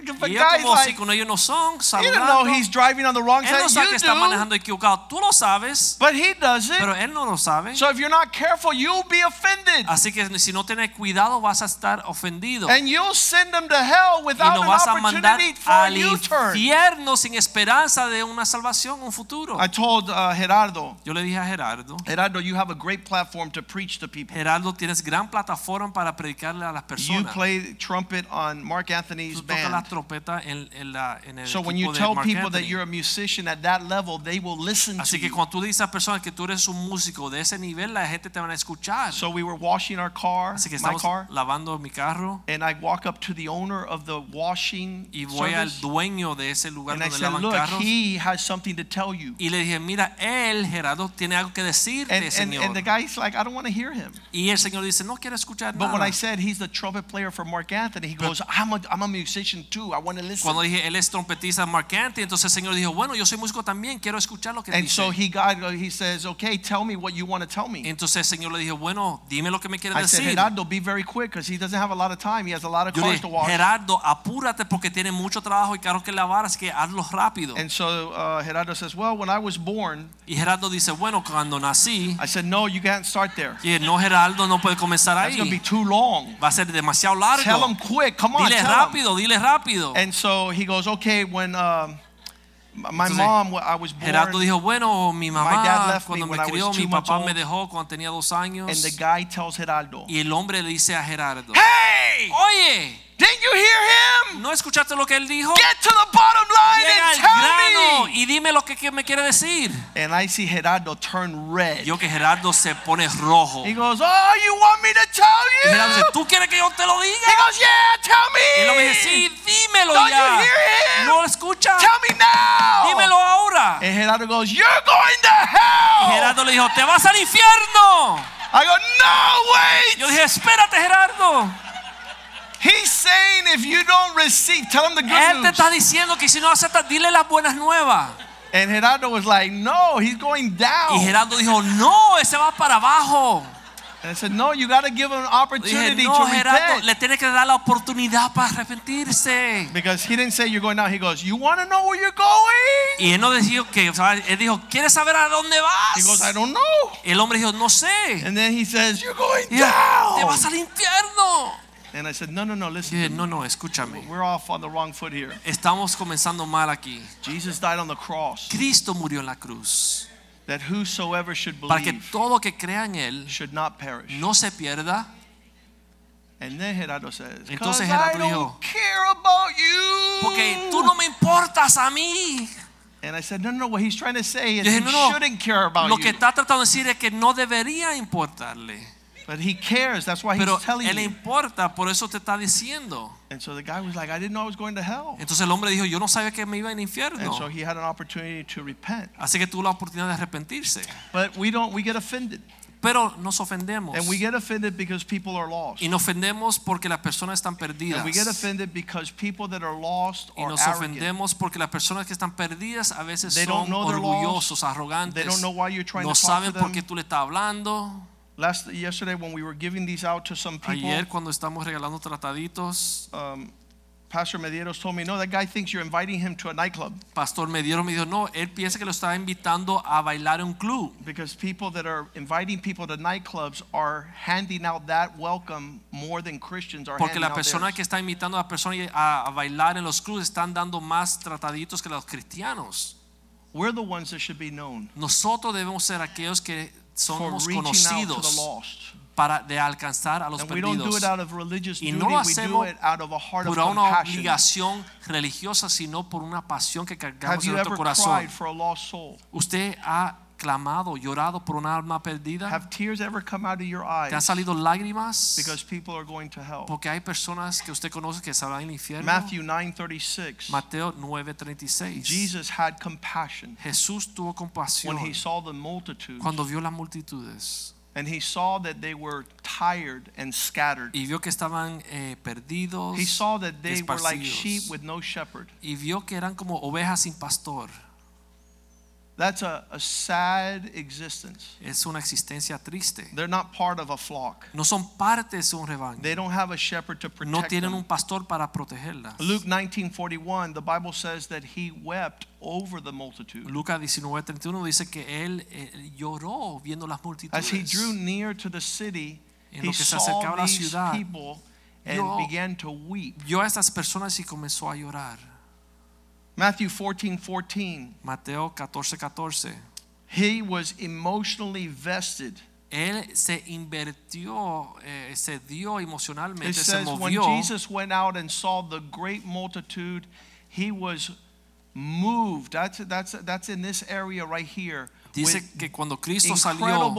Y ellos guy's como si like, con ellos no son, you don't know he's driving on the wrong Él no sabe que side. está You do, manejando equivocado. Tú lo sabes, but he doesn't. pero él no lo sabe. So if you're not careful, you'll be offended. Así que si no tienes cuidado vas a estar ofendido. And you'll send them to hell without an vas a mandar opportunity for a U-turn. infierno sin esperanza de una salvación, un futuro. I told uh, Gerardo, Yo le dije a Gerardo, Gerardo, you have a great platform to preach to people. Gerardo, tienes gran plataforma para predicarle a las personas. You play trumpet on Marc Anthony's Tú tocas la band. Trompeta en, en la, en el So when you tell people that you're a musician at that level, they will listen to Así que cuando tú dices a personas que tú eres un músico de ese nivel, la gente te van a escuchar. So we were washing our car, Así que my estamos car, lavando mi carro and I walk up to the owner of the washing y voy al dueño de ese lugar and I said, lavan "Look, carros he has something to tell you." y le dije, mira, él, Gerardo, tiene algo que decirte, And, and, Señor. and the guy's like, I don't want to hear him. y el Señor dice, no quiero escuchar But when. I said he's the trumpet player for Marc Anthony, he goes, I'm a, I'm a musician too. I want to listen. Cuando dije, él es trompetista Mark Anthony, entonces el Señor dijo, bueno, yo soy músico también, quiero escuchar lo que And dice. so he got, he says, okay, tell me what you want to tell me. entonces el Señor le dijo, bueno, dime lo que me quieres I said, decir. Gerardo, be very quick because he doesn't have a lot of time. He has a lot of Yo cars dije, to wash. Gerardo, apúrate porque tiene mucho trabajo y carros que lavar, así que hazlo rápido. And so uh, Gerardo says, well, when I was born, Y Gerardo dice, bueno, cuando nací, I said, no, you can't start there. y no, Gerardo no puede comenzar That's going to be ahí. too long. Va a ser demasiado Tell largo. him quick. Come on, Dile tell him. rápido, dile rápido. And so he goes, okay, when um, my Entonces, mom, I was born, Gerardo dijo, bueno, mi dad mamá left cuando me me when I was crió, two mi papá old. me dejó cuando tenía dos años. and the guy tells Gerardo, Y el hombre le dice a Gerardo, hey, oye, didn't you hear him? ¿no escuchaste lo que él dijo? Get to the bottom line Llega and tell grano me. y dime lo que, me quiere decir. And I see Gerardo turn red. Yo que Gerardo se pone rojo. He Y goes, oh, you want me to tell you? Gerardo dice, ¿tú quieres que yo te lo He diga? goes, yeah, tell Y el hombre me. dice, sí, dímelo Don't ya. you hear him? ¿No lo escucha? Tell me now. Dímelo ahora. And Gerardo goes, you're going to Y hell. Gerardo le dijo, te vas al infierno. I go, no, wait. Yo dije, espérate Gerardo. He's saying if you don't receive, tell him the good Él te news. está diciendo que si no aceptas, dile las buenas nuevas. And Gerardo was like, no, he's going down. Y Gerardo dijo, no, ese va para abajo. And I said, no, you got to give him an opportunity Dije, no, to Gerardo, repent. le tiene que dar la oportunidad para arrepentirse. Because he didn't say you're going down. He goes, you want to know where you're going? Y él no dijo que, o sea, él dijo, ¿quieres saber a dónde vas? He goes, I don't know. El hombre dijo, no sé. And then he says, you're going Y dijo, te vas down. al infierno. And I said, no, no, no, listen. me. no, no, escúchame. We're off on the wrong foot here. Estamos comenzando mal aquí. Jesus died on the cross Cristo murió en la cruz that whosoever should para que believe todo que crea en él should not perish. no se pierda. And then Gerardo says, Entonces Gerardo don't dijo, care about you. Porque tú no me importas a mí. And I said, no, no, no. What he's trying to say is dije, he no, no. shouldn't care about Lo que está tratando de decir es que no debería importarle. But he cares. That's why he's Pero telling él importa, por eso te está diciendo. And so the guy was like, I didn't know I was going to hell. Entonces el hombre dijo, yo no sabía que me iba al And infierno. so he had an opportunity to repent. Así que tuvo la oportunidad de arrepentirse. But we don't, we get offended. Pero nos ofendemos. And we get offended because people are lost. Y nos ofendemos porque las personas están And perdidas. we get offended because people that are lost Y nos ofendemos porque las personas que están perdidas a veces They don't son orgullosos, They arrogantes. don't know why you're trying No to saben por qué tú le estás hablando. Last yesterday when we were giving these out to some people, Ayer cuando estamos regalando trataditos, um, Pastor Medeiros told me, no, that guy thinks you're inviting him to a nightclub Pastor Mediero me dijo, no, él piensa que lo está invitando a bailar en un club. because people that are inviting people to nightclubs are handing out that welcome more than Christians are Porque handing la out persona theirs. que está invitando a la persona a, a bailar en los clubes están dando más trataditos que los cristianos. We're the ones that should be known Nosotros debemos ser aquellos que somos conocidos para de alcanzar a los perdidos. Y no lo hacemos por una obligación religiosa, sino por una pasión que cargamos en nuestro corazón. ¿Usted ha clamado, llorado por una alma perdida? Have tears ever come out of your ¿Te han eyes salido lágrimas? because people are going to hell? Porque hay personas que usted conoce que se van al infierno. Matthew 9:36. Mateo 9:36. Jesus had compassion Jesús tuvo when compasión he saw the multitudes cuando vio las multitudes. And he saw that they were tired and scattered. y vio que estaban eh, perdidos, He saw that they were like sheep with no shepherd. y vio que eran como ovejas sin pastor. That's a, a sad existence. Es una existencia triste. They're not part of a flock. No son partes de un rebaño. They don't have a shepherd to protect No tienen them. un pastor para protegerlas. Luke 19:41, the Bible says that he wept over the multitude. Lucas 19:31 dice que él eh, lloró viendo las multitudes. As he drew near to the city, En he lo que se saw acercaba a la these ciudad, people and vio- began to weep. Vio a estas personas y comenzó a llorar. Matthew 14:14, Mateo 14:14. he was emotionally vested. Él se invirtió, eh, se dio It emocionalmente, se says when. Jesus went out and saw the great multitude, he was moved. That's that's that's in this area right here. Dice que cuando Cristo salió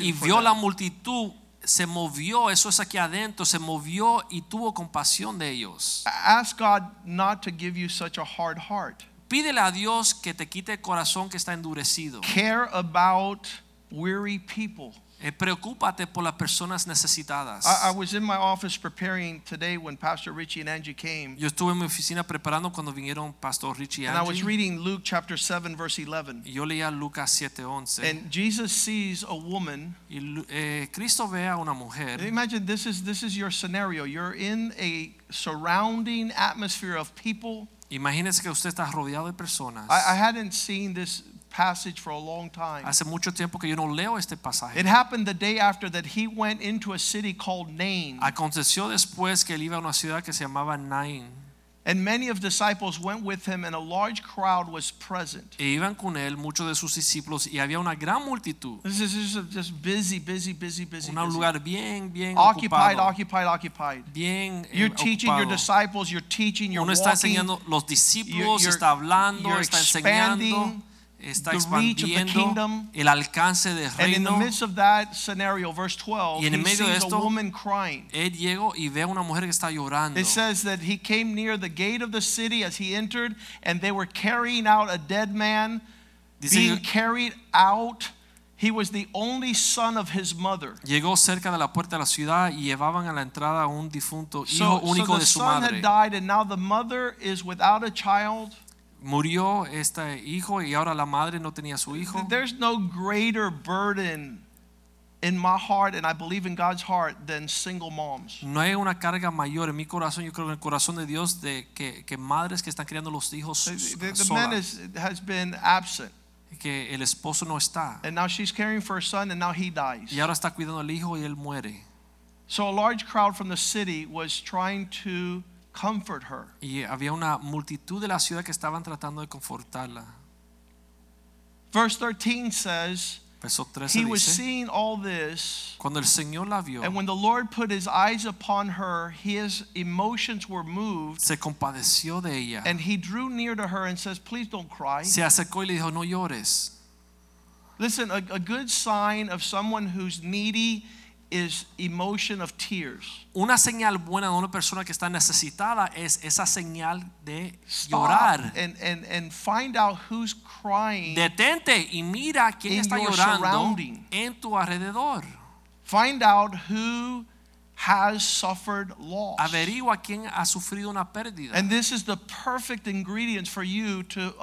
y vio la multitud, se movió, eso es aquí adentro, se movió y tuvo compasión de ellos. Ask God not to give you such a hard heart. Pídele a Dios que te quite el corazón que está endurecido. Care about weary people. Eh, preocúpate por las personas necesitadas. I, I was in my office preparing today when Pastor Richie and Angie came, Yo estuve en mi oficina preparando cuando vinieron Pastor Richie y and I was Angie. reading Luke chapter 7, verse 11. y yo leía Lucas 7:11. And Jesus sees a woman. Y Lu- eh, Cristo ve a una mujer. Imagine this is this is your scenario. You're in a surrounding atmosphere of people. Imagínese que usted está rodeado de personas. I, I hadn't seen this passage for a long time. Hace mucho tiempo que yo no leo este pasaje. It happened the day after that he went into a city called Nain. Aconteció después que él iba a una ciudad que se llamaba Nain. And many of disciples went with him, and a large crowd was present. E iban con él muchos de sus discípulos y había una gran multitud. This is is just busy, busy, busy, busy. Un lugar bien, bien Occupied, ocupado. occupied, occupied. Bien eh, You're teaching your disciples, you're teaching, you're Uno está walking. enseñando, los discípulos you're- está hablando, you're está enseñando, está the reach of the expandiendo kingdom. el alcance del And in the reino. midst of that scenario, verse 12, Y en he medio de sees a esto- woman crying. Él llegó y ve a una mujer que está llorando. It says that he came near the gate of the city as he entered, and they were carrying out a dead man, being carried out. He was the only son of his mother. llegó cerca de la puerta de la ciudad y llevaban a la entrada a un difunto hijo So, so único the de su son had died, and now the mother is without a child. Murió este hijo y ahora la madre no tenía su hijo. There's no greater burden in my heart, and I believe in God's heart, than single moms. No hay una carga mayor en mi corazón, yo creo en el corazón de Dios de que, que madres que están criando los hijos The, the- the man is, has been absent, que el esposo no está and now she's caring for her son, and now he dies. y ahora está cuidando al hijo y él muere. So a large crowd from the city was trying to comfort her. Y había una multitud de la ciudad que estaban tratando de confortarla. Verse 13 says, Verso 13 He was seeing all this, cuando el Señor la vio, and when the Lord put his eyes upon her, his emotions were moved, se compadeció de ella. and he drew near to her and says, Please don't cry. Se acercó y le dijo, no llores. Listen, a, a good sign of someone who's needy is emotion of tears. Una señal buena de una persona que está necesitada es esa señal de llorar. and, and, and find out who's crying. Detente y mira quién In está your llorando surrounding. en tu alrededor. Find out who has suffered loss. Averigua quién ha sufrido una pérdida. And this is the perfect ingredients for you to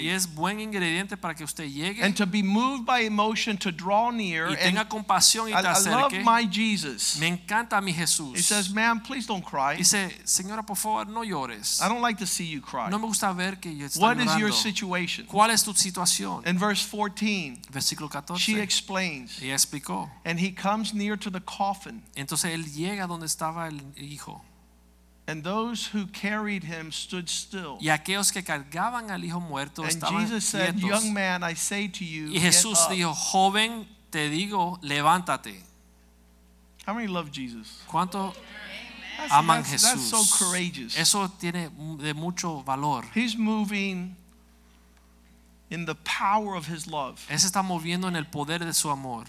Y es buen ingrediente para que usted llegue and to be moved by emotion to draw near. y tenga compasión y te acerque. I love my Jesus. Me encanta mi Jesús. He says, "Ma'am, please don't cry. Dice, señora, por favor, no llores. I don't like to see you cry. No me gusta ver que yo estoy What is your situation?" ¿Cuál es tu situación? In verse 14, Versículo she explains, Ella explicó. and he comes near to the coffin, Entonces él llega donde estaba el hijo. and those who carried him stood still. Y aquellos que cargaban al hijo muerto And estaban Jesus said, quietos. "Young man, I say to you, Y Jesús up." dijo, joven, te digo, levántate. How many love Jesus? ¿Cuánto That's, aman that's- that's Jesús? so courageous. Eso tiene de mucho valor. He's moving in the power of his love. Él se está moviendo en el poder de su amor.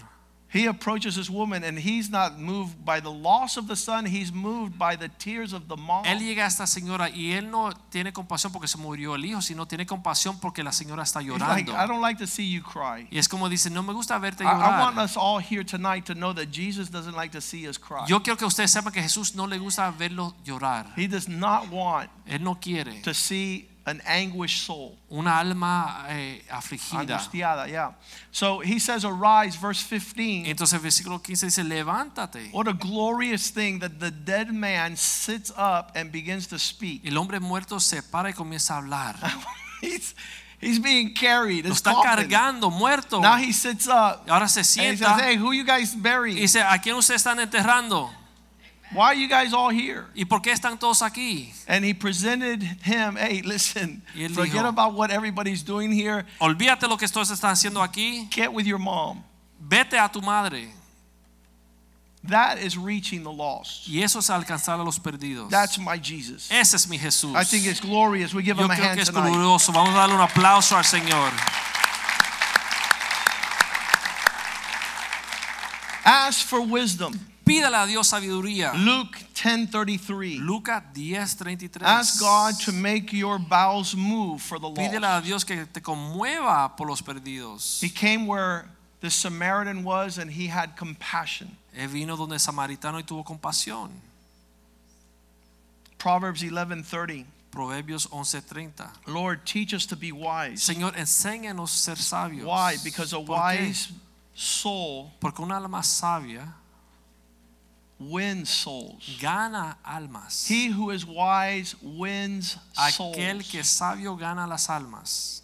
He approaches this woman and he's not moved by the loss of the son, he's moved by the tears of the mom. Él llega a esta señora y él no tiene compasión porque se murió el hijo, sino tiene compasión porque la señora está He's like, llorando. I don't like to see you cry. Y es como dice, no me gusta verte I, I want us all here tonight to know that Jesus doesn't like to see us cry. Yo quiero que ustedes sepan que Jesús no le gusta verlo llorar. He does not want Él no quiere to see an anguished soul. una alma eh, afligida. Angustiada, yeah. So he says, Arise, verse 15. Entonces versículo 15 dice, levántate. What a glorious thing that the dead man sits up and begins to speak. El hombre muerto se para y comienza a hablar. he's, he's being carried. Lo It's están coffin. cargando, muerto. Now he sits up Ahora se and he sienta says, Hey, who you guys y dice, ¿a quién ustedes están enterrando? Why are you guys all here? ¿Y por qué están todos aquí? And he presented him, Hey, listen, forget dijo, about what everybody's doing here. Olvídate lo que todos están haciendo aquí. Get with your mom. Vete a tu madre. That is reaching the lost. Y eso es alcanzar a los perdidos. That's my Jesus. Ese es mi Jesús. I think it's glorious. We give Yo him a hand tonight. glorioso. Vamos a darle un aplauso al Señor. Ask for wisdom. Pídale a Dios sabiduría. Luke 10:33. Lucas 10:33. Ask God to make your bowels move for the Pídele lost. a Dios que te conmueva por los perdidos. He came where the Samaritan was and he had compassion. Él vino donde el samaritano y tuvo compasión. Proverbs 11:30. Proverbios 11:30. Lord, teach us to be wise. Señor, enséñanos ser sabios. Why? Because a wise soul Porque una alma sabia wins souls. gana almas. He who is wise wins Aquel souls. que es sabio gana las almas.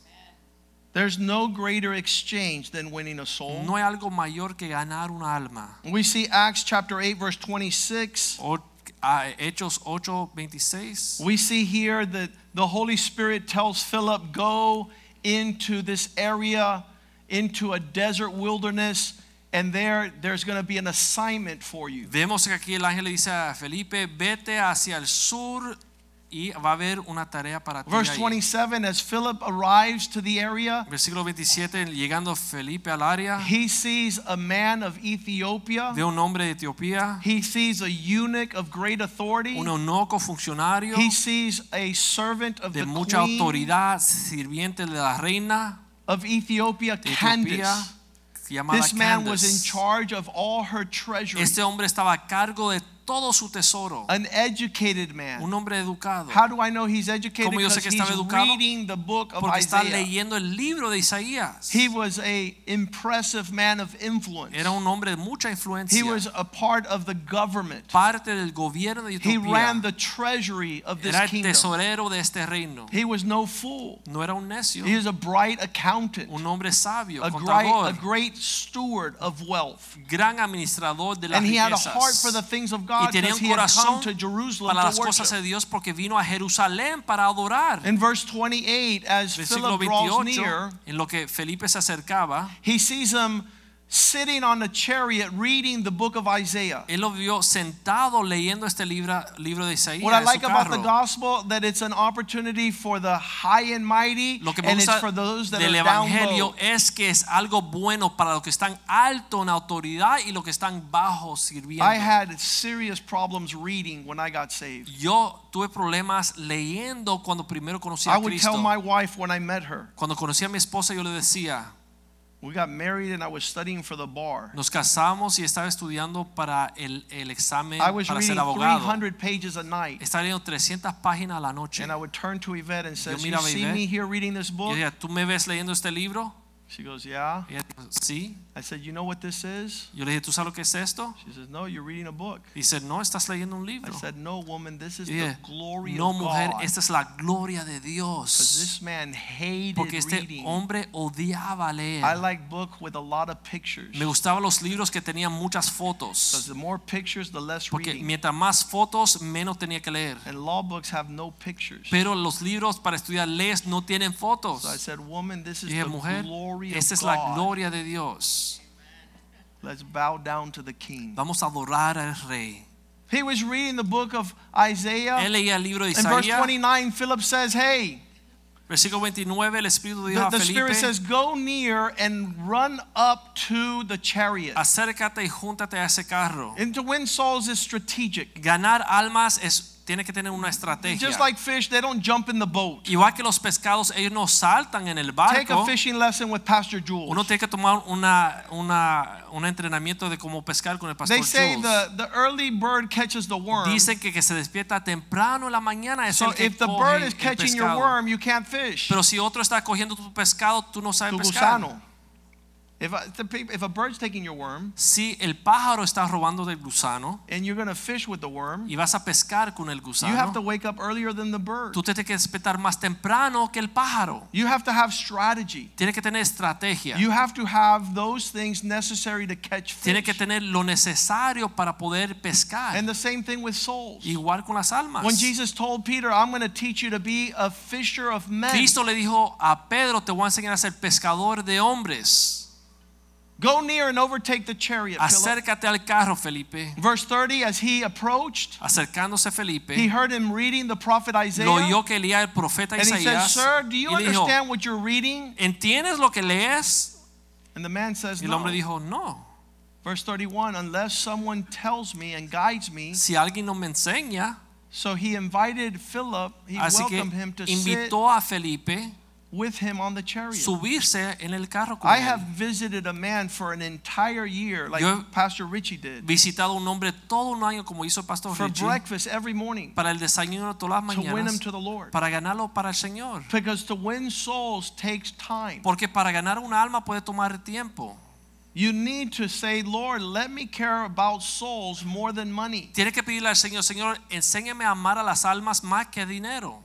There's no greater exchange than winning a soul. No hay algo mayor que ganar una alma. We see Acts chapter 8 verse 26. O- a- Hechos 8:26. We see here that the Holy Spirit tells Philip, Go into this area, into a desert wilderness, and there there's going to be an assignment for you. Vemos que aquí el ángel le dice a Felipe, vete hacia el sur y va a haber una tarea para ti. Verse ahí. 27 As Philip arrives to the area, Versículo 27, llegando Felipe al área, he sees a man of Ethiopia. ve un hombre de Etiopía, He sees a eunuch of great authority. un eunuco funcionario He sees a servant of de the mucha queen autoridad, sirviente de la reina of Ethiopia, Candace. Llamada This man was in Candace. charge of all her treasury. Este hombre estaba a cargo de todo su tesoro, An educated man. un hombre educado. How do I know he's educated? ¿Cómo yo sé Because que he's estaba educado? reading the book of Porque está Isaiah. leyendo el libro de Isaías. He was a impressive man of influence. Era un hombre de mucha influencia. He was a part of the government. parte del gobierno de He ran the treasury of this Era el kingdom. tesorero de este reino. He was no fool. No era un necio, He was a bright accountant, un hombre sabio, a great, a great steward of wealth. gran administrador de las And he had a heart for the things of Y God tenía un corazón para las cosas de. Dios porque vino a Jerusalén para adorar. In verse 28, as Philip draws 28, near, en lo que Felipe se acercaba, he sees him sitting on a chariot reading the book of Isaiah. él lo vio sentado leyendo este libro, libro de Isaías What I like about the gospel that it's an opportunity for the high and mighty Lo que me and it's for those that del are down low. es que es algo bueno para los que están alto en autoridad y los que están bajo sirviendo. I had serious problems reading when I got saved. Yo tuve problemas leyendo cuando primero conocí I a would Cristo. tell my wife when I met her. Cuando conocí a mi esposa yo le decía, We got married and I was studying for the bar. nos casamos y estaba estudiando para el, el examen I was para reading ser abogado. 300 pages a night. Estaba leyendo 300 páginas a la noche. And I would turn to Yvette and say, Yo You see Yvette. me here reading this book? decía, ¿tú me ves leyendo este libro? She goes, Yeah. Y ella dijo, sí. I said, You know what this is? Yo le dije, ¿tú sabes lo que es esto? She says, No, you're reading a book. Dice, no, estás leyendo un I libro. said, No, woman, this is Y the dije, glory no of mujer, God. esta es la gloria de Because Dios. this man hated Porque este reading. hombre odiaba leer. I like book with a lot of pictures. Me gustaban los libros que tenían muchas Because fotos. the more pictures, the less Porque reading. mientras más fotos, menos tenía que leer. And law books have no pictures. Pero los libros para estudiar leyes no tienen fotos. So I said, Woman, this is dije, the mujer, glory esta of es la gloria de Dios. Let's bow down to the King. Vamos a adorar al Rey. He was reading the book of Isaiah. Él leía el libro de Isaías. In verse 29, Philip says, Hey, Versículo 29, el Espíritu dijo The, a the Spirit says, Go near and run up to the chariot. acércate y júntate a ese carro. And to win souls is strategic. Ganar almas es, tiene que tener una estrategia. Just like fish, they don't jump in the boat. Igual que los pescados, ellos no saltan en el Take a barco. fishing lesson with Pastor Jules. Uno tiene que tomar una, una, un entrenamiento de cómo pescar con el pastor They say Jules. the, the early bird catches the worm. Dicen que que se despierta temprano en la mañana es So el que if the coge bird is catching your worm, you can't fish. Pero si otro está cogiendo tu pescado, tú no sabes Tu pescar. gusano. If a, if a bird's taking your worm Si el pájaro está robando del gusano and you're going to fish with the worm, y vas a pescar con el gusano, you have to wake up earlier than the bird. tú tienes que despertar más temprano que el pájaro. You have to have strategy. Tienes que tener estrategia. You have to have those things necessary to catch fish. Tienes que tener lo necesario para poder pescar. And the same thing with souls. Igual con las almas. When Jesus told Peter, I'm going to teach you to be a fisher of men. Cristo le dijo a Pedro, te voy a enseñar a ser pescador de hombres. Go near and overtake the chariot. Philip. Acércate al carro, Felipe. Verse 30, as he approached, Acercándose Felipe, he heard him reading the prophet Isaiah. lo oyó que leía el profeta and he said, Sir, do you le dijo, understand what you're reading? ¿entiendes lo que lees? And the man says, Y el No. dijo, no. Verse 31, unless someone tells me and guides me. Si alguien no me enseña, So he invited Philip, he así welcomed him to sit invitó a Felipe with him on the chariot. subirse en el carro con I él. have visited a man for an entire year, like Yo Pastor Richie did, visitado un hombre todo un año como hizo pastor for Richie breakfast every morning para el desayuno todas las mañanas. to win him to the Lord. para ganarlo para el Señor. Because to win souls takes time. Porque para ganar una alma puede tomar tiempo. You need to say, Lord, let me care about souls more than money. Tiene que pedirle al Señor, Señor, enséñame a amar a las almas más que dinero.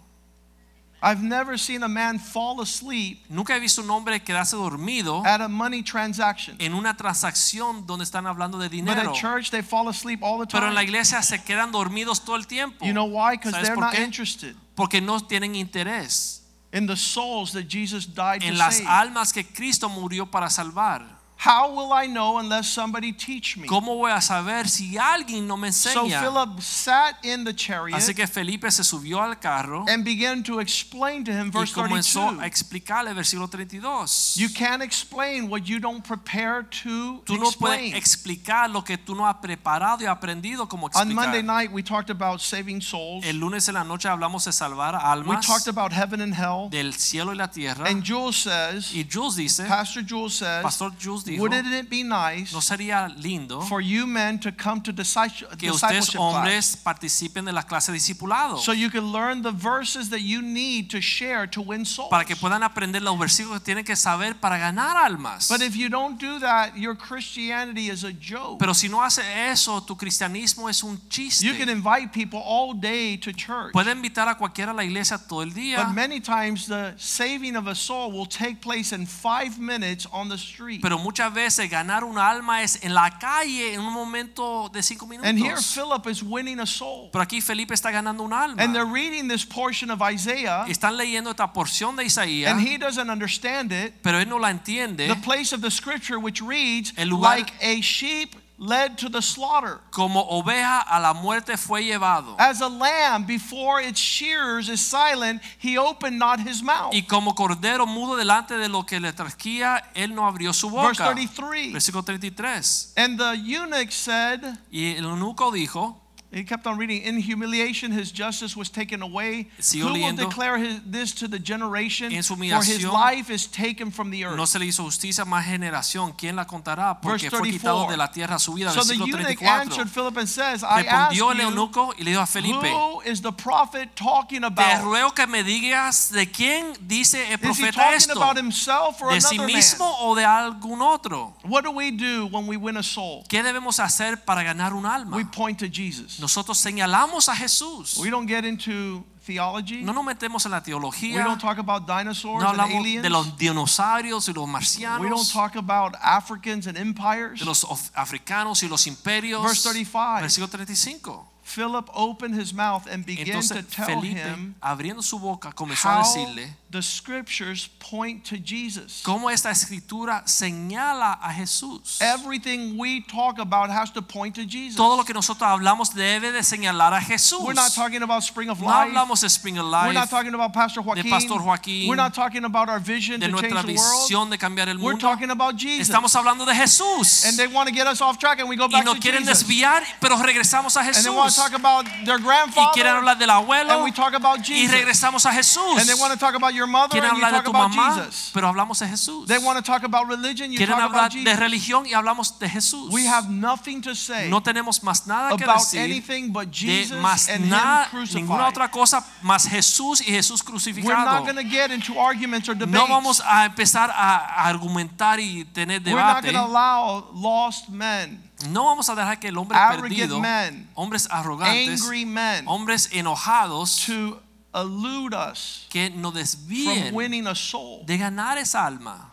I've never seen a man fall asleep Nunca he visto un hombre quedarse dormido at a money transaction. en una transacción donde están hablando de But dinero. at church, they fall asleep all the Pero en la time. iglesia se quedan dormidos todo el tiempo. You know why? Because ¿Sabes they're por not qué? interested Porque no tienen interés in the souls that Jesus died to en las save. almas que Cristo murió para salvar. How will I know unless somebody teach me? ¿Cómo voy a saber si alguien no me enseña? So? Philip sat in the chariot Así que Felipe se subió al carro and began to explain to him, verse y comenzó 32. a explicarle versículo 32. You can't explain what you don't prepare to Tú no puedes explicar lo que tú no has preparado y aprendido como explicar. On Monday night, we talked about saving souls. El lunes en la noche hablamos de salvar almas. We talked about heaven and hell. del cielo y la tierra. And Jules says, Y Jules dice, Pastor Jules says, Pastor Jules dijo, wouldn't it be nice no sería lindo for you men to come to disci- que ustedes discipleship class hombres participen de la clase de discipulado so you can learn the verses that you need to share to win souls? para que puedan aprender los versículos que tienen que saber para ganar almas. But if you don't do that, your Christianity is a joke. Pero si no hace eso, tu cristianismo es un chiste. You can invite people all day to church. Puede invitar a cualquiera a la iglesia todo el día, But many times the saving of a soul will take place in five minutes on the street. pero muchas veces ganar una alma es en la calle en un momento de cinco And here. Philip is winning a soul. Pero aquí Felipe está ganando un alma. And they're reading this portion of Isaiah, Están leyendo esta porción de Isaías, and he doesn't understand it. pero él no la entiende. The place of the scripture which reads, El lugar- like a sheep led to the slaughter. Como oveja a la muerte fue llevado. As a lamb before its shearers is silent, he opened not his mouth. Y como cordero mudo delante de lo que le trasquía, él no abrió su Verse 33. Versículo 33. And the eunuch said, Y el eunuco dijo, he kept on reading, in humiliation his justice was taken away. Who will declare his, this to the generation? For his life is taken from the earth. no se le hizo justicia a más generación. ¿Quién la contará? Porque fue quitado de la tierra su vida. so the eunuch 34. answered Philip and says, I ask you, y le dijo a Felipe, who is the prophet talking about? te about? ruego que me digas de quién dice el Is he profeta talking esto. about himself or ¿De sí mismo man? o de algún otro? What do we do when we win a soul? ¿Qué debemos hacer para ganar un alma? We point to Jesus. Nosotros señalamos a Jesús. We don't get into theology. No nos metemos en la We teología. don't talk about dinosaurs No and hablamos aliens. de los dinosaurios y los We don't marcianos, talk about Africans and empires. de los africanos y los imperios. Verse 35. Versículo 35. Philip opened his mouth and began to Entonces tell Felipe, him abriendo su boca, comenzó a decirle the scriptures point to Jesus. Cómo esta escritura señala a Jesús. Everything we talk about has to point to Jesus. Todo lo que nosotros hablamos debe de señalar a Jesús. We're not talking about Spring of life. No hablamos de Spring of life. We're not talking about Pastor Joaquin. De Pastor Joaquín, We're not talking about our vision de to change the world. visión de cambiar el mundo. We're talking about Jesus. Estamos hablando de Jesús. and they want to get us off track and we go back Y back nos to quieren Jesus. desviar, pero regresamos a Jesús. and they want to talk about their grandfather. Y quieren hablar del abuelo and we talk about Jesus. y regresamos a Jesús. and they want to talk about your mother Quieren and you hablar de tu about mamá, Jesus. pero hablamos de Jesús. They want to talk about religion, you Quieren talk hablar about de Jesus. religión y hablamos de Jesús. We have nothing to say No tenemos más nada que about decir anything but de Jesus más and nada, Him ninguna crucified. otra cosa más Jesús y Jesús We're not crucificado. going to get into arguments or debates. No vamos a empezar a a argumentar y tener We're not debate. going to allow lost men, No vamos a dejar que el hombre arrogant perdido, men, hombres arrogantes, angry men hombres enojados to elude us que nos from winning a soul. de ganar esa alma.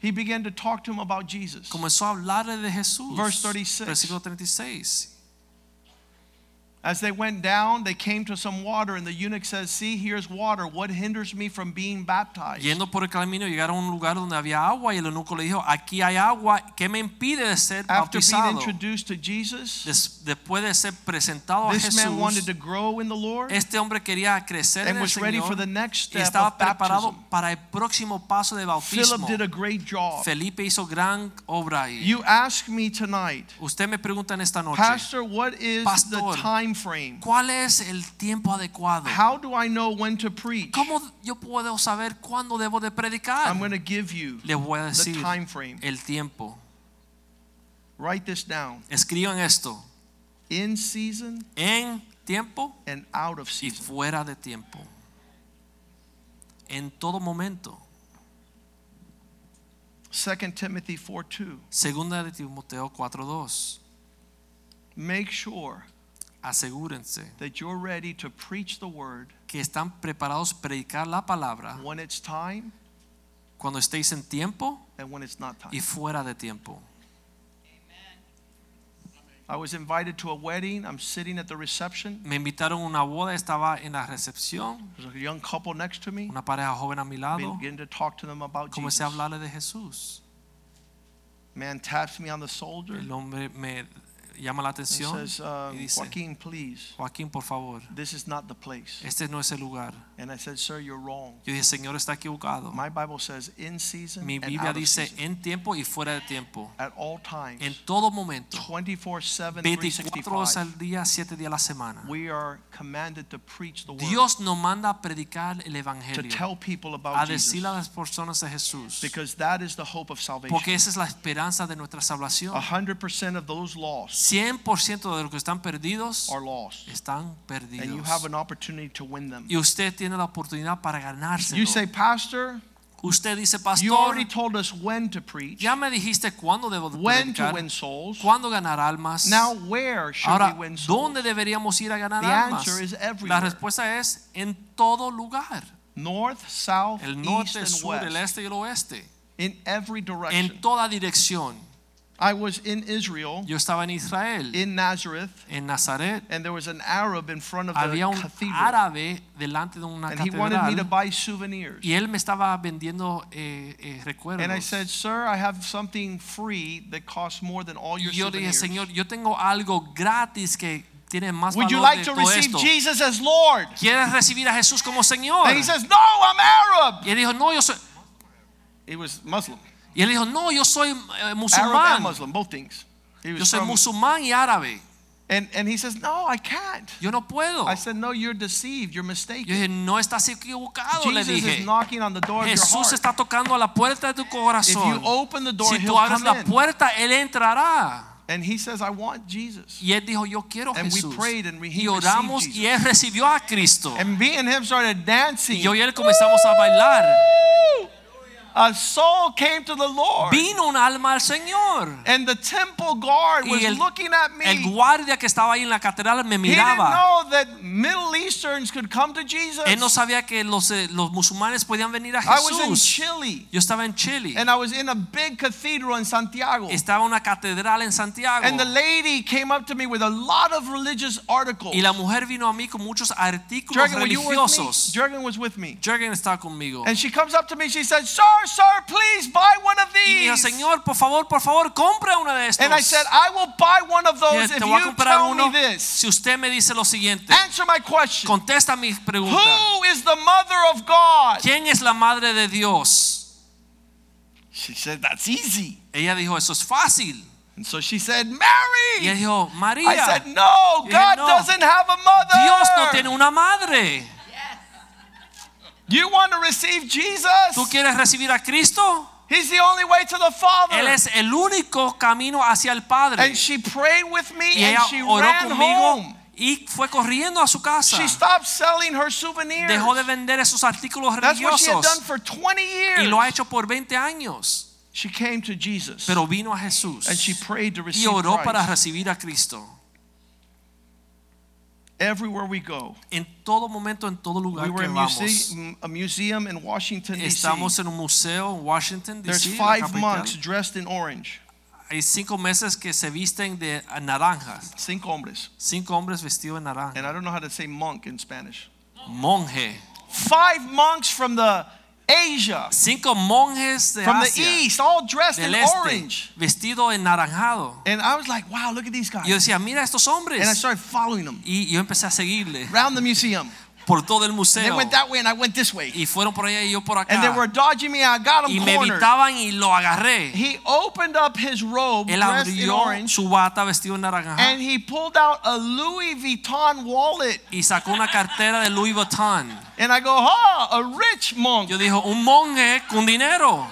He began to talk to him about Jesus. Comenzó a hablarle de Jesús. Verse 36. Versículo 36. As they went down, they came to some water, and the eunuch says, See, here's water. What hinders me from being baptized? Yendo por el camino llegaron a un lugar donde había agua y el eunuco le dijo, aquí hay agua, ¿qué me impide de ser After being introduced to Jesus, Des- después de ser presentado a this man wanted to grow in the Lord este hombre quería crecer and en el was ready for the next y step estaba of preparado baptism. para el próximo paso de Philip did a great job. Felipe hizo gran obra ahí. You ask me tonight, Usted me pregunta en esta noche, Pastor, what is Pastor, the time frame? ¿cuál es el tiempo adecuado? How do I know when to preach? ¿Cómo yo puedo saber cuándo debo de predicar? I'm going to give you Les voy a the decir time frame. el tiempo. Write this down. Escriban esto. In season En tiempo and out of y season. fuera de tiempo. En todo momento. 2 Timothy 4 2. Segunda de Timoteo 4:2. Make sure Asegúrense that you're ready to preach the word que están preparados a predicar la palabra when it's time cuando estéis en tiempo and when it's not time. y fuera de tiempo. I was invited to a wedding. I'm sitting at the reception. Me invitaron a una boda, estaba en la recepción, There's a young couple next to me. una pareja joven a mi lado. Begin to talk to them about Comencé a Jesus. hablarle de Jesús. Man taps me on the shoulder El hombre me llama la atención says, uh, y dice, Joaquin, please, Joaquín, por favor, this is not the place. este no es el lugar. And I said, Sir, you're wrong. Yo dije, Señor, está equivocado. My Bible says in season Mi and Biblia out dice season. en tiempo y fuera de tiempo. At all times, En todo momento. 24-7, 24 horas 365. al día, 7 días a la semana. We are commanded to preach the word, Dios nos manda a predicar el to Evangelio, tell people a about decirle a las personas de Jesús, because that is the hope of salvation. porque esa es la esperanza de nuestra salvación. 100% of those lost 100% de los que están perdidos are lost, están and you perdidos. have an opportunity to win them. Y usted tiene la oportunidad para ganárselo. You say, Pastor, Usted dice, you pastor, already told us when to preach, ya me dijiste cuándo debo de when to predicar, win souls. cuándo ganar almas. Now, where should Ahora, we win souls? ¿dónde deberíamos ir a ganar The almas? answer is La everywhere. respuesta es en todo lugar. North, south, El east, norte, and sur, el west. este y el oeste. In every direction. En toda dirección. I was in Israel, Yo estaba en Israel, in Nazareth, en Nazaret. and there was an Arab in front of the Había un cathedral. árabe delante de una And he wanted me to buy souvenirs. y él me estaba vendiendo eh, eh, recuerdos. And I said, Sir, I have something free that costs more than all your Y yo dije, souvenirs. Señor, yo tengo algo gratis que tiene más Would you like to receive esto. Jesus as Lord? ¿Quieres recibir a Jesús como Señor? And he says, No, I'm Arab. Y él dijo, no, yo soy. He was Muslim. Y él dijo, no, yo soy eh, Arab and musulmán. Muslim, both things. He Yo was soy from- musulmán y árabe. and, and he says, No, I can't. Yo no puedo. I said, No, you're deceived. You're Yo mistaken. dije, no estás equivocado, le Jesus dije. is knocking on the door of your Jesús heart. está tocando a la puerta de tu If you corazón. open the door, Si he'll tú abres come la in. puerta, Él entrará. And he says, I want Jesus. Y él dijo, yo quiero a And we Jesús. prayed and we- he Y oramos received y él recibió a Cristo. And me and him started dancing. Y yo y él comenzamos a bailar. A soul came to the Lord. vino un alma al Señor. And the temple guard was el, looking at me. el guardia que estaba ahí en la catedral me miraba. he didn't know that Middle Easterns could come to Jesus. Él no sabía que los, eh, los musulmanes podían venir a I was in Chile Yo estaba en Chile. and I was in a big cathedral in Santiago. Estaba una catedral en Santiago. And the lady came up to me with a lot of religious articles. Y la mujer vino a mí con muchos artículos Jurgen, were you with me? religiosos. Jurgen was with me. Jürgen estaba conmigo. And she comes up to me, she said, Sir, sir, please buy one of Y me dijo, these. Señor, por favor, por favor, compre una de estos. And I said, I will buy one of Y those if you tell uno me this. si usted me dice lo siguiente. Answer my question. Contesta mi pregunta. Who is the mother of God? ¿Quién es la madre de Dios? She said, That's easy. Ella dijo, eso es fácil. And so she said, Y ella Mary. dijo, I María, said, No, dije, God "No. doesn't have a mother. Dios no tiene una madre. You want to receive Jesus? ¿Tú quieres recibir a Cristo? He's the only way to the Father. Él es el único camino hacia el Padre. And she prayed with me Y and ella she oró ran conmigo home. y fue corriendo a su casa. She stopped selling her souvenirs. Dejó de vender esos artículos That's what she had done religiosos for 20 years. y lo ha hecho por 20 años. She came to Jesus Pero vino a Jesús and she prayed to y receive oró para Christ. recibir a Cristo. Everywhere we go, En todo momento, en todo lugar we were que in vamos. muse- a museum in Washington D.C. Estamos en un museo en Washington, There's D.C. la five monks dressed in orange, Hay cinco meses que se visten de naranjas. cinco hombres, Cinco hombres vestidos de naranja. and I don't know how to say monk in Spanish. Monje. Five monks from the Asia, Cinco monjes de from the east, all dressed in este, orange. vestido en naranjado. And I was like, wow, look at these guys. Yo decía, mira estos hombres. And I started following them Y yo empecé a seguirle around the museum. Por todo el They museo. went that way and I went this way. Y fueron por allá y yo por And they were dodging me. I got Y me cornered. evitaban y lo agarré. He opened up his robe Él dressed in orange su bata vestido en naranja and he pulled out a Louis Vuitton wallet. y sacó una cartera de Louis Vuitton. And I go, ha, a rich monk. Yo dijo, un monje con dinero.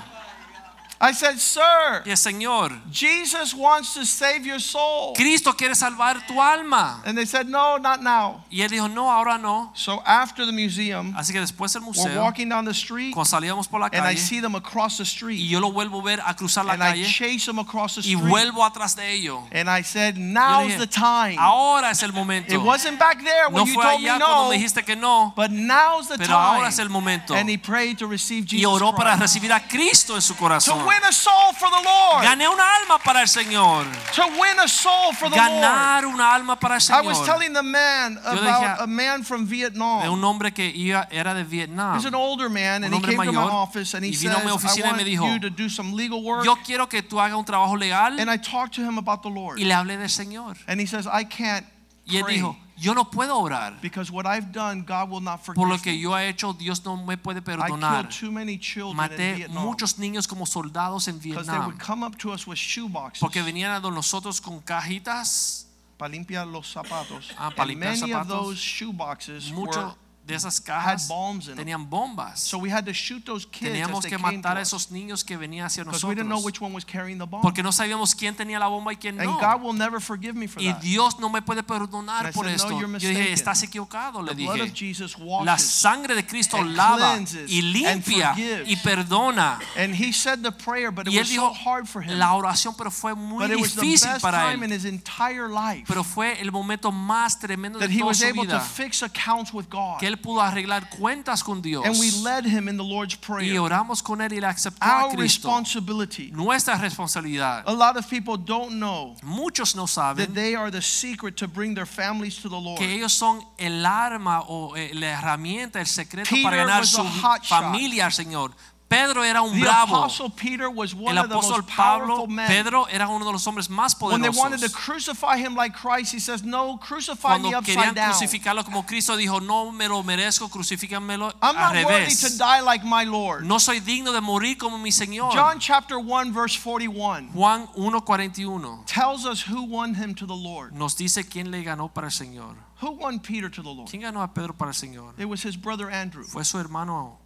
I said, sir, Y el Señor, Jesus wants to save your soul. Cristo quiere salvar tu alma. And they said, no, not now. Y él dijo, no, ahora no. So after the museum, Así que después del museo, we're walking down the street cuando salíamos por la calle, and I see them across the street, y yo lo vuelvo a ver a cruzar la And I calle chase them across the street, y vuelvo atrás de ellos. And I said, now's dije, the time. Ahora es el momento. It wasn't back there when No you told me cuando no, me dijiste que no, but now's the pero ahora time. es el momento. And he prayed to receive Jesus Y oró para recibir a Cristo en su corazón. Win a soul for the Lord. Gané una alma para el Señor. To win a soul for the Lord. Ganar una alma para el Señor. I was telling the man about a- man from Vietnam. De un hombre que iba, era de Vietnam. He's an older man, and he came to my office and he y vino a says, "I want you to do some legal work." Yo quiero que tú hagas un trabajo legal And I talked to him about the Lord, y le hablé del Señor. and he says, "I can't Y él pray dijo, yo no puedo orar. because what I've done, God will not Por lo forgive que yo he hecho, Dios no me puede I perdonar. killed too many children in Maté Vietnam muchos niños como soldados en because they Vietnam. would come up to us with shoe boxes Porque venían a nosotros con cajitas. para limpiar los zapatos. Ah, para and limpiar many of zapatos. those shoe boxes were Muchos de esas cajas bombs in them. tenían bombas. So we had to shoot those kids as Teníamos they que came to matar a us esos niños que venían hacia because we didn't know nosotros. which one was carrying the bomb. Porque no sabíamos quién tenía la bomba y quién And no. God will never forgive me for Y that. Dios no me puede And I perdonar por said, "No, esto. you're Yo dije, mistaken. estás equivocado, le The blood of dije. Jesus La washes. sangre de Cristo and lava cleanses y limpia and forgives. y perdona. And he said the prayer, but it Y él was so dijo hard for him. la oración, pero fue muy But it was the difícil best para time in él. his entire life Pero fue el momento más tremendo de that he toda was su able to vida. fix accounts with God. Que él pudo arreglar cuentas con Dios. And we led him in the Lord's Y prayer. oramos con él y le aceptó a Our Cristo. responsibility. Nuestra responsabilidad. A lot of people don't know Muchos no that saben they are the secret to bring their families to the Lord. que ellos son el arma o eh, la herramienta, el secreto Peter para ganar su a familia al Señor. Pedro era un bravo. apostle Peter was one El of the most apóstol Pablo. Pedro era uno de los hombres más when they wanted to poderosos. crucify him like Christ, he says, "No, crucify me Cuando querían crucificarlo como Cristo dijo, no me lo merezco, crucifícanmelo I'm al not worthy to revés. die like my Lord." No soy digno de morir como mi Señor. John chapter 1 verse 41 Juan 1:41 tells us who won him to the Lord. nos dice quién le ganó para el Señor. Who won Peter to the Lord? ¿Quién ganó a Pedro para el Señor? It was his brother Andrew. Fue su hermano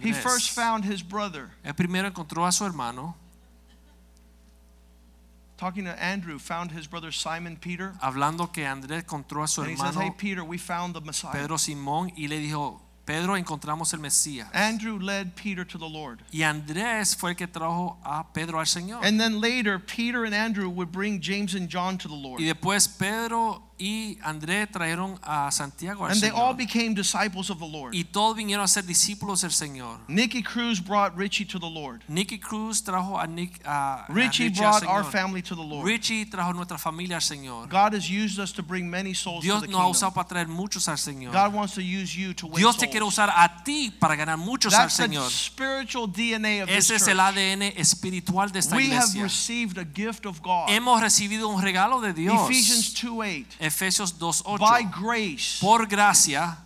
He first found his brother. Él primero encontró a su hermano, Talking to Andrew, found his brother Simon Peter. hablando que Andrés encontró a su And he says, Hey, Peter, we found the Messiah. Pedro Simón y le dijo, Pedro encontramos el Mesías. Andrew led Peter to the Lord. Y Andrés fue el que trajo a Pedro al Señor. And then later, Peter and Andrew would bring James and John to the Lord. Y después Pedro y Andrés trajeron a Santiago al And they all Señor. became disciples of the Lord. Y todos vinieron a ser discípulos del Señor. Nicky Cruz brought Richie to the Lord. Nicky Cruz trajo a, Nick, a, a Richie Richie al brought our Señor. family to the Lord. Richie trajo nuestra familia al Señor. God has used us to bring many souls to Dios the nos ha kingdom. usado para traer muchos al Señor. God wants to use you to win Dios te quiere souls. usar a ti para ganar muchos al That's the Señor. spiritual DNA of this Ese es el church. ADN espiritual de esta We have iglesia. received a gift of God. Hemos recibido un regalo de Dios. Ephesians 2:8. Efesios 2:8. By grace Por gracia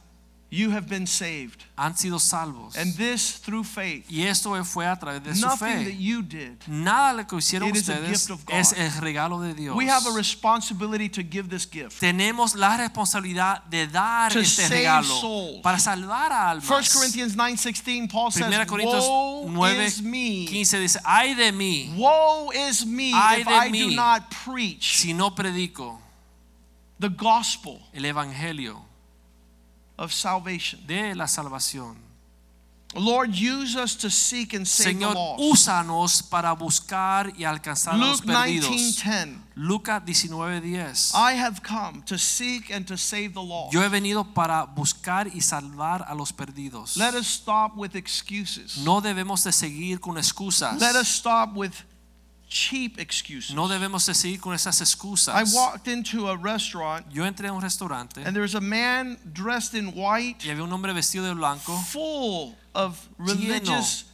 you have been saved. han sido salvos. And this through faith. Y esto fue a través de su Nothing that fe. you did. Nada lo que hicieron It is a ustedes gift of God. es el regalo de Dios. We have a responsibility to give this gift. Tenemos la responsabilidad de dar To este save regalo souls. para salvar a almas. 1 Corinthians 9:16 Paul says, 1 Corintios "Woe 9, is me. 15 dice, ay de mí Woe is me Ay if de I mí. do not preach si no predico the gospel el evangelio of salvation." de la salvación. Lord, use us to seek and save Señor, the lost. úsanos para buscar y alcanzar a los Luke perdidos. 19:10 Lucas 19:10. I have come to seek and to save the lost. Yo he venido para buscar y salvar a los perdidos. Let us stop with excuses. No debemos de seguir con excusas. Let us stop with cheap excuses. No debemos de seguir con esas I walked into a restaurant Yo entré a un restaurante and there was a man dressed in white y había un hombre vestido de blanco full of religious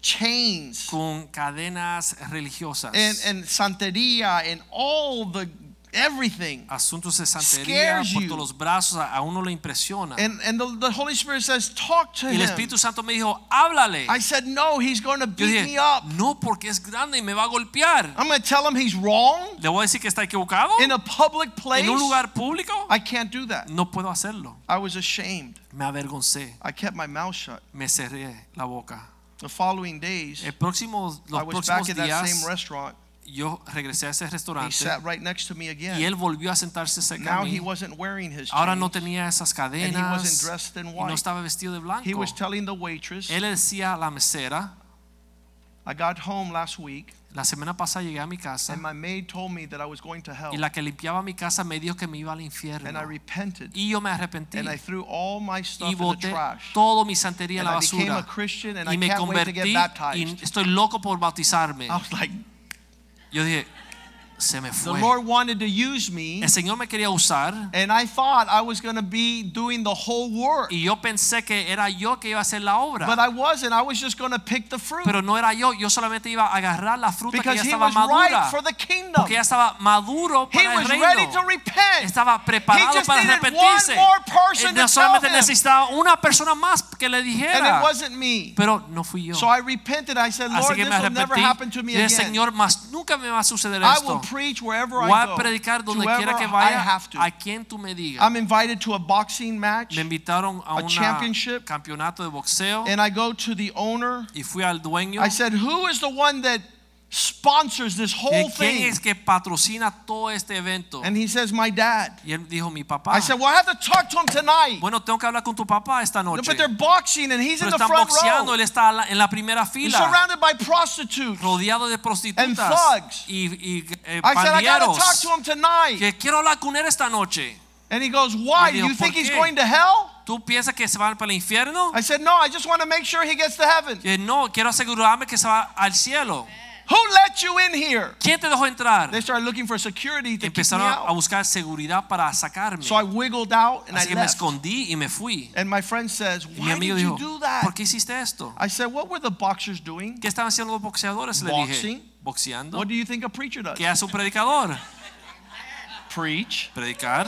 chains. con cadenas religiosas, and, and santeria and all the everything. asuntos de santería por todos los brazos, a uno le impresiona. And, and the, the Holy Spirit says, Talk to Y el him. Espíritu Santo me dijo, háblale. I said, No, he's going to beat dije, me up. no, porque es grande y me va a golpear. I'm going to tell him he's wrong Le voy a decir que está equivocado in a public place. en un lugar público. I can't do that. No puedo hacerlo. I was ashamed. Me avergoncé, I kept my mouth shut. me cerré la boca. The following days, El próximo, I los was back próximos at that same restaurant. Yo regresé a ese He restaurante sat right next to me y again. él volvió a sentarse cerca Now de he wasn't wearing his Ahora no tenía esas and he wasn't cadenas dressed in y no white. estaba vestido de blanco. He was telling the waitress, Él le decía a la mesera, I got home last week la semana pasada llegué a mi casa and my maid told me that I was going to hell. y la que limpiaba mi casa me dijo que me iba al And I infierno. repented. Y yo me arrepentí And I threw all my stuff y in the boté trash. todo mi santería en la I became a basura Christian and y I me can't wait to get convertí y estoy loco por bautizarme. I was like, Yo dije, se me the fue. Lord wanted to use me. El Señor me quería usar And I thought I was going to be doing the whole work. y yo pensé que era yo que iba a hacer la obra. But I wasn't. I was just going to pick the fruit. Pero no era yo, yo solamente iba a agarrar la fruta que Because ya he estaba was madura. right for the kingdom. Porque ya estaba maduro He para el was ready to repent. Estaba He preparado just para arrepentirse. one more person to no solamente tell him. necesitaba una persona más que le And it dijera. wasn't me. Pero no fui yo. So I repented. I said, Lord, que this will never happen to me again. Señor, más nunca me va a suceder esto. Preach wherever Voy I a go. predicar donde to quiera que vaya have to. a quien tú me digas. I'm invited to a boxing match. Me invitaron a a un campeonato de boxeo And I go to the owner. y fui al dueño. I said, Who is the one that sponsors this ¿Y whole ¿Quién thing? es que patrocina todo este evento? And he says, My dad. Y él dijo, mi papá. I said, Well, I have to talk to him tonight. Bueno, tengo que hablar con tu papá esta noche. But they're boxing and he's in Pero the están front boxeando, row. él está en la primera fila. He's surrounded by prostitutes. rodeado de prostitutas. And thugs. y, y eh, I said, I got to talk to him tonight. Que quiero hablar con él esta noche. And he goes, Why? Dijo, you think "¿Por he's going to hell? ¿Tú piensas que se van para el infierno? I said, No, I just want to make sure he gets to heaven. Que no, quiero asegurarme que se va al cielo. Who let you in here? ¿Quién te dejó entrar? They started looking for security to keep me Empezaron a buscar seguridad para sacarme. So I wiggled out and Así I que me left. escondí y me fui. And my friend says, Y mi Why amigo did you dijo, do that? ¿por qué hiciste esto? I said, What were the boxers doing? ¿Qué estaban haciendo los boxeadores? Le Boxing. dije, boxeando. What do you think a preacher does? ¿Qué hace un predicador? Preach. Predicar.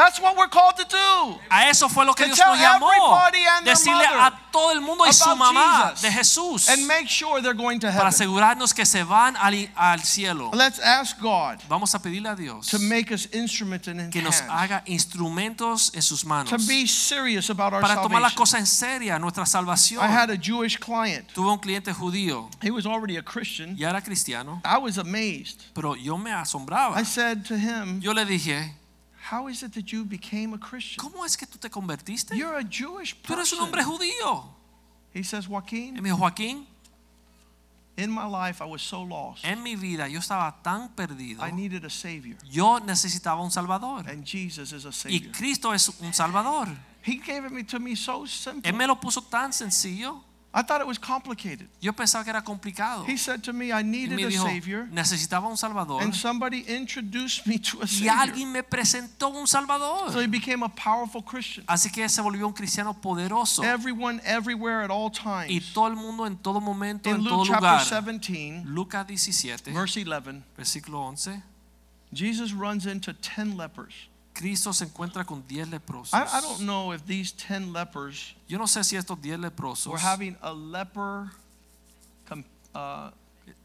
That's what we're called to do. A eso fue lo que Dios nos llamó. everybody and their Decirle a todo el mundo y su mamá Jesus. de Jesús And make sure they're going to para heaven. asegurarnos que se van al, al cielo. Let's ask God Vamos a pedirle a Dios to make us instruments in His que nos haga instrumentos en sus manos To be serious about our para tomar las cosas en serio, nuestra salvación. I had a Jewish client. Tuve un cliente judío, He was already a Christian. ya era cristiano, I was amazed. pero yo me asombraba. I said to him, Yo le dije, How is it that you became a Christian? ¿Cómo es que tú te convertiste? You're a Jewish person. Tú eres un hombre judío. He says, Y Joaquin, me dijo, Joaquín, in my life I was so lost. en mi vida yo estaba tan perdido. I needed a Savior. Yo necesitaba un Salvador. And Jesus is a Savior. Y Cristo es un Salvador. He gave it to me so Él simple. me lo puso tan sencillo. I thought it was complicated. Yo pensaba que era complicado. He said to me, I needed me a dijo, Savior. necesitaba un Salvador. And somebody introduced me to a Savior. Y alguien me presentó un salvador. So he became a powerful Christian. Así que se volvió un cristiano poderoso. Everyone, everywhere, at all times. Y todo el mundo en todo momento, In en todo Luke chapter lugar. 17, Lucas 17, verse 11, versículo 11. Jesus runs into 10 lepers. Cristo se encuentra con 10 leprosos. I, I don't know if these 10 lepers Yo no sé si estos 10 leprosos were having a leper com, uh,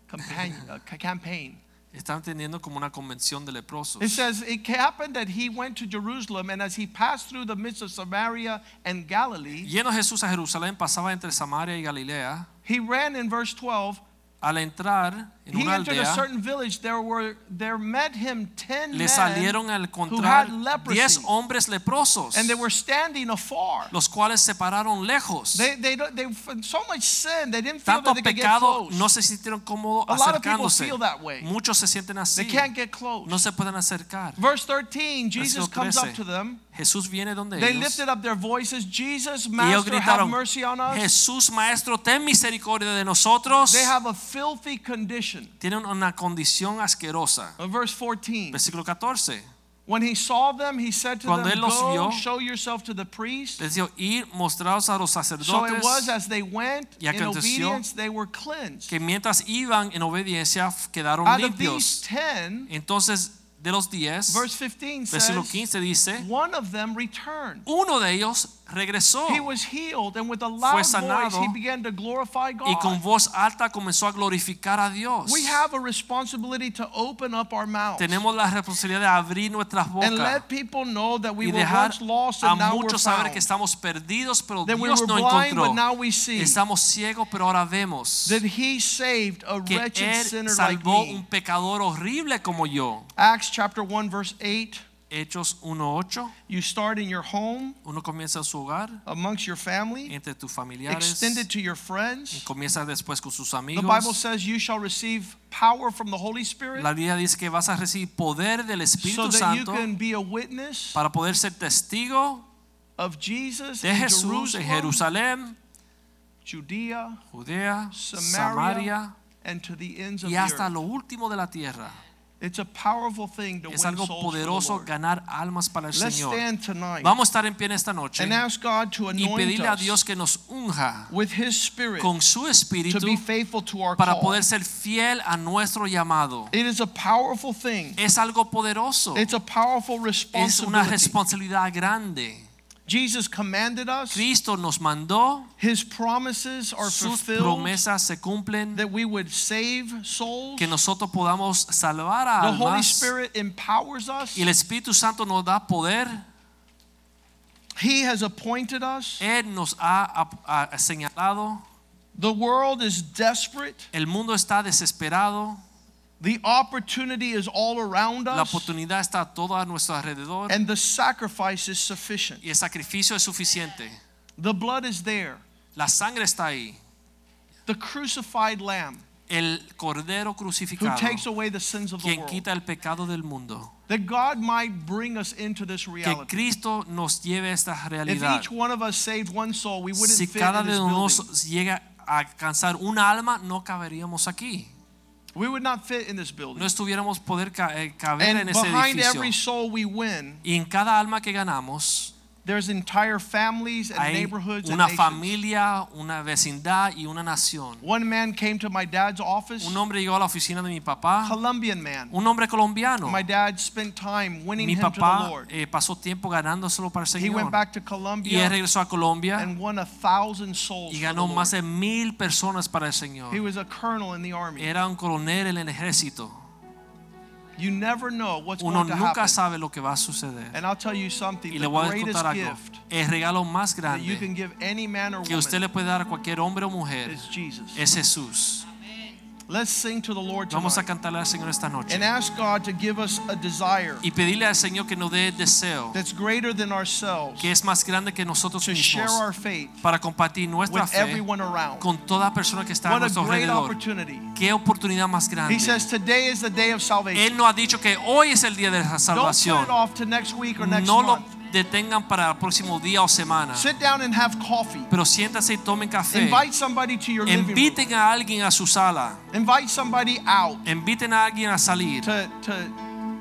companion, uh, campaign. están teniendo como una convención de leprosos. It says it happened that he went to Jerusalem, and as he passed through the midst of Samaria and Galilee, Yendo Jesús a Jerusalén, pasaba entre Samaria y Galilea. he ran in verse 12. Al entrar en He una entered a aldea, certain village. There were there met him ten le men salieron al who had leprosy, 10 hombres leprosos, and they were standing afar. los cuales se pararon lejos. They, they, don't- they, so much sin, they didn't feel Tanto that they could get pecado, close. no se sintieron cómodos A lot of people acercándose. feel that way. Muchos se sienten así. They can't get close. No se pueden acercar. Verse 13, Jesus comes up to them. Jesús viene donde They ellos lifted up their voices. Jesus, y ellos Master, have gritaron, mercy on us. Jesús Maestro, ten misericordia de nosotros. They have a filthy condition. Tienen una condición asquerosa. Uh, Verse 14. Versículo 14. When he saw them, he said to Cuando them, él los Go, vio, show yourself to the priest. Les dijo, ir, mostraos a los So sacerdotes. it was as they went Y in aconteció obedience, they were cleansed. que mientras iban en obediencia quedaron Out of these limpios. 10, Entonces, de los diez, verse 15 versículo says, 15 dice, one of them returned. uno de ellos regresó He was healed, and with a loud voice, sanado, he began to glorify y con God. voz alta comenzó a glorificar a Dios. We have a responsibility to open up our mouths Tenemos la responsabilidad de abrir nuestras and bocas let people know that we y were dejar once lost a and we're muchos saber que estamos perdidos, pero That Dios were nos blind, but encontró. now we see. Estamos ciegos, pero ahora vemos That he saved a que wretched Él sinner like salvó me. un pecador horrible como yo. Acts chapter 1, verse 8. Hechos 1.8, You start in your home, uno comienza en su hogar, amongst your family, entre tus familiares, extend it to your friends. comienza después con sus The. Bible says you shall receive power from the Holy Spirit La Biblia dice que vas a recibir poder del so Espíritu that you Santo can be a witness para poder ser testigo of Jesus de Jesús en Jerusalem, Jerusalén, Judea, Judea, Samaria, Samaria and to the ends of y the hasta earth. lo último de la tierra. It's a powerful thing to Es win algo souls for the poderoso Lord. ganar almas para el Let's Señor. stand tonight Vamos a estar en pie en esta noche and ask God to y pedirle a Dios que nos unja with His Spirit con su to espíritu be faithful to our para call. poder ser fiel a nuestro llamado. It is a powerful thing. Es algo poderoso. It's a powerful Es una responsabilidad grande. Jesus commanded us. Cristo nos mandó, His promises are sus fulfilled promesas se cumplen, that we would save souls. que nosotros podamos salvar a The Holy Spirit empowers us. y el Espíritu Santo nos da poder. He has appointed us. Él nos ha ha- ha señalado. The world is desperate. El mundo está desesperado. The opportunity is all around us. La oportunidad está todo a nuestro alrededor And the sacrifice is sufficient. y el sacrificio es suficiente. The blood is there. La sangre está ahí. The crucified lamb El cordero crucificado. who takes away the sins of the quien world. quita el pecado del mundo. That God might bring us into this reality. Que. Cristo nos lleve a esta realidad. If each one of us saved one soul, we wouldn't Si fit cada in de nosotros llega a alcanzar un alma, no caberíamos aquí. We would not fit in this building. No estuviéramos poder eh, caber en And ese behind edificio. every soul we win, Y en cada alma que ganamos, there's entire families and hay neighborhoods and una nations. familia, una vecindad y una nación. One man came to my dad's office, Un hombre llegó a la oficina de mi papá, Colombian man. un hombre colombiano. My dad spent time winning Mi him to the papá Lord. eh, pasó tiempo ganándoselo para el Señor. He went back to Colombia. Y él regresó a Colombia and won a thousand souls. y ganó más de mil personas para el Señor. He was a colonel in the army. Era un coronel en el ejército. You never know what's Uno going to nunca happen. sabe lo que va a suceder. And I'll tell you something, Y le voy a contar algo. El regalo más grande que usted le puede dar a cualquier hombre o mujer is Jesus. es Jesús. Let's sing to the Lord Vamos a tonight cantarle al Señor esta noche and ask God to give us a desire y pedirle al Señor que nos dé deseo that's greater than ourselves que es más grande que nosotros to share mismos our faith para compartir nuestra with fe everyone around. con toda persona que está a What a nuestro great alrededor. opportunity. Qué oportunidad más He grande. says today is the day of salvation. Él nos ha dicho que hoy es el día de la Don't put salvación. it off to next week or next No month. Detengan para el próximo día o semana. Sit down and have coffee. Pero siéntase y tomen café. Invite somebody to your living room. Inviten a alguien a su sala. Invite somebody out Inviten a alguien a salir to, to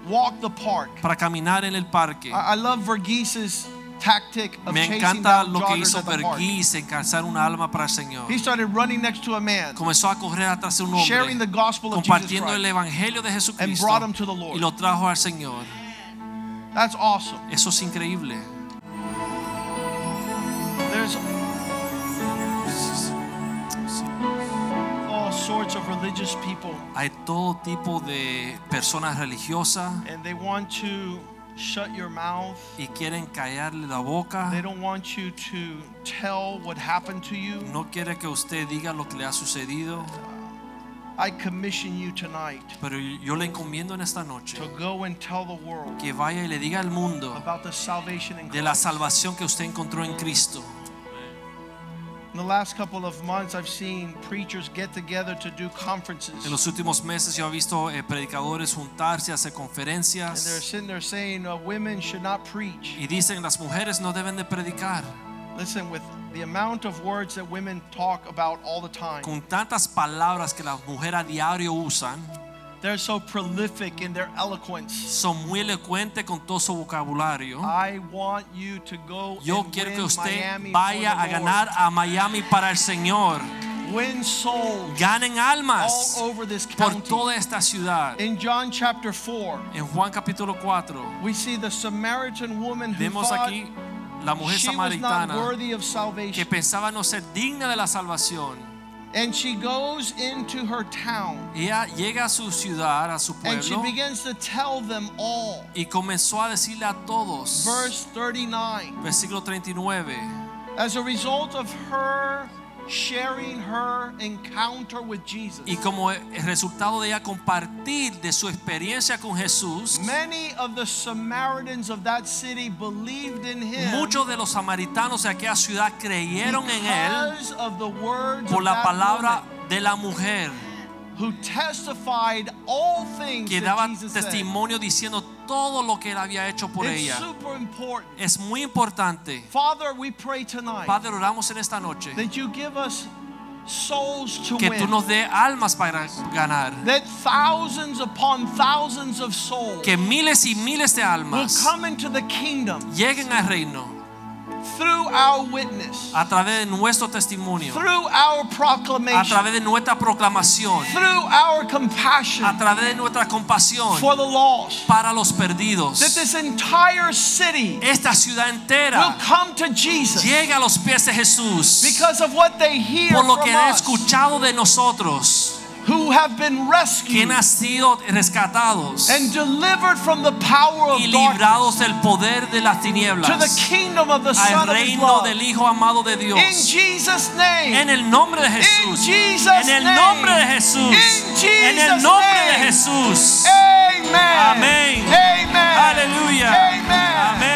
walk the park. para caminar en el parque. I, I love Verghese's tactic of Me encanta lo que hizo. Verghese en un alma para el Señor. He started running next to a man, Comenzó a correr atrás de un sharing the hombre, gospel of Jesus compartiendo el Christ. evangelio de and Jesucristo brought him to the Lord. y lo trajo al Señor. That's awesome. Eso es increíble. There's all sorts of religious people, Hay todo tipo de personas religiosas and they want to shut your mouth. y quieren callarle la boca. They don't want you to tell what happened to you. No quiere que usted diga lo que le ha sucedido, I commission you tonight pero yo le encomiendo en esta noche to go and tell the world que vaya y le diga al mundo about the salvation in de la Christ. salvación que usted encontró en Cristo. In the last couple of months, I've seen preachers get together to do conferences. En los últimos meses yo he visto eh, predicadores juntarse, hacer And they're conferencias sitting there saying uh, women should not preach. y dicen las mujeres no deben de predicar. Listen, with the amount of words that women talk about all the time, Con tantas palabras que las mujeres a diario usan, they're so prolific in their eloquence. son muy elocuentes con todo su vocabulario. I want you to go Yo quiero win que usted Miami vaya a ganar a Miami para el Señor. Win souls Ganen almas all over this por toda esta ciudad. In John chapter 4, En Juan capítulo 4 we see the Samaritan woman who vemos aquí la mujer she was not samaritana que pensaba no ser digna de la salvación. And she goes into her town Ella llega a su ciudad, a su and she pueblo, begins to tell them all. y comenzó a decirle a todos, Verse 39. versículo 39, As a result of her sharing her encounter with Jesus, y como resultado de ella compartir de su experiencia con Jesús, many of the Samaritans of that city believed in him muchos de los samaritanos de aquella ciudad creyeron en él because of the words por of la that palabra woman. de la mujer who testified all things que that daba testimonio diciendo todo lo que él había hecho por It's ella. super important. Es muy importante. Father, we pray tonight Padre, oramos en esta noche that you give us souls to que tú nos dé almas para ganar. that thousands upon thousands of souls Que miles y miles de will almas come into the kingdom lleguen al reino through our witness, a través de nuestro testimonio, through our proclamation, a través de nuestra proclamación, through our compassion a través de nuestra compasión for the lost. para los perdidos. That this entire city Esta ciudad entera will come to Jesus llega a los pies de Jesús because of what they hear por lo from que han us, escuchado de nosotros, who have been rescued sido rescatados and delivered from the power of y librados del poder de las tinieblas to the kingdom of the Son of His love. del Hijo amado de Dios. In Jesus name. En el nombre de Jesús. In Jesus en el nombre de Jesús. In Jesus en el nombre name. de Jesús. Amen. Amén. Aleluya. Amén.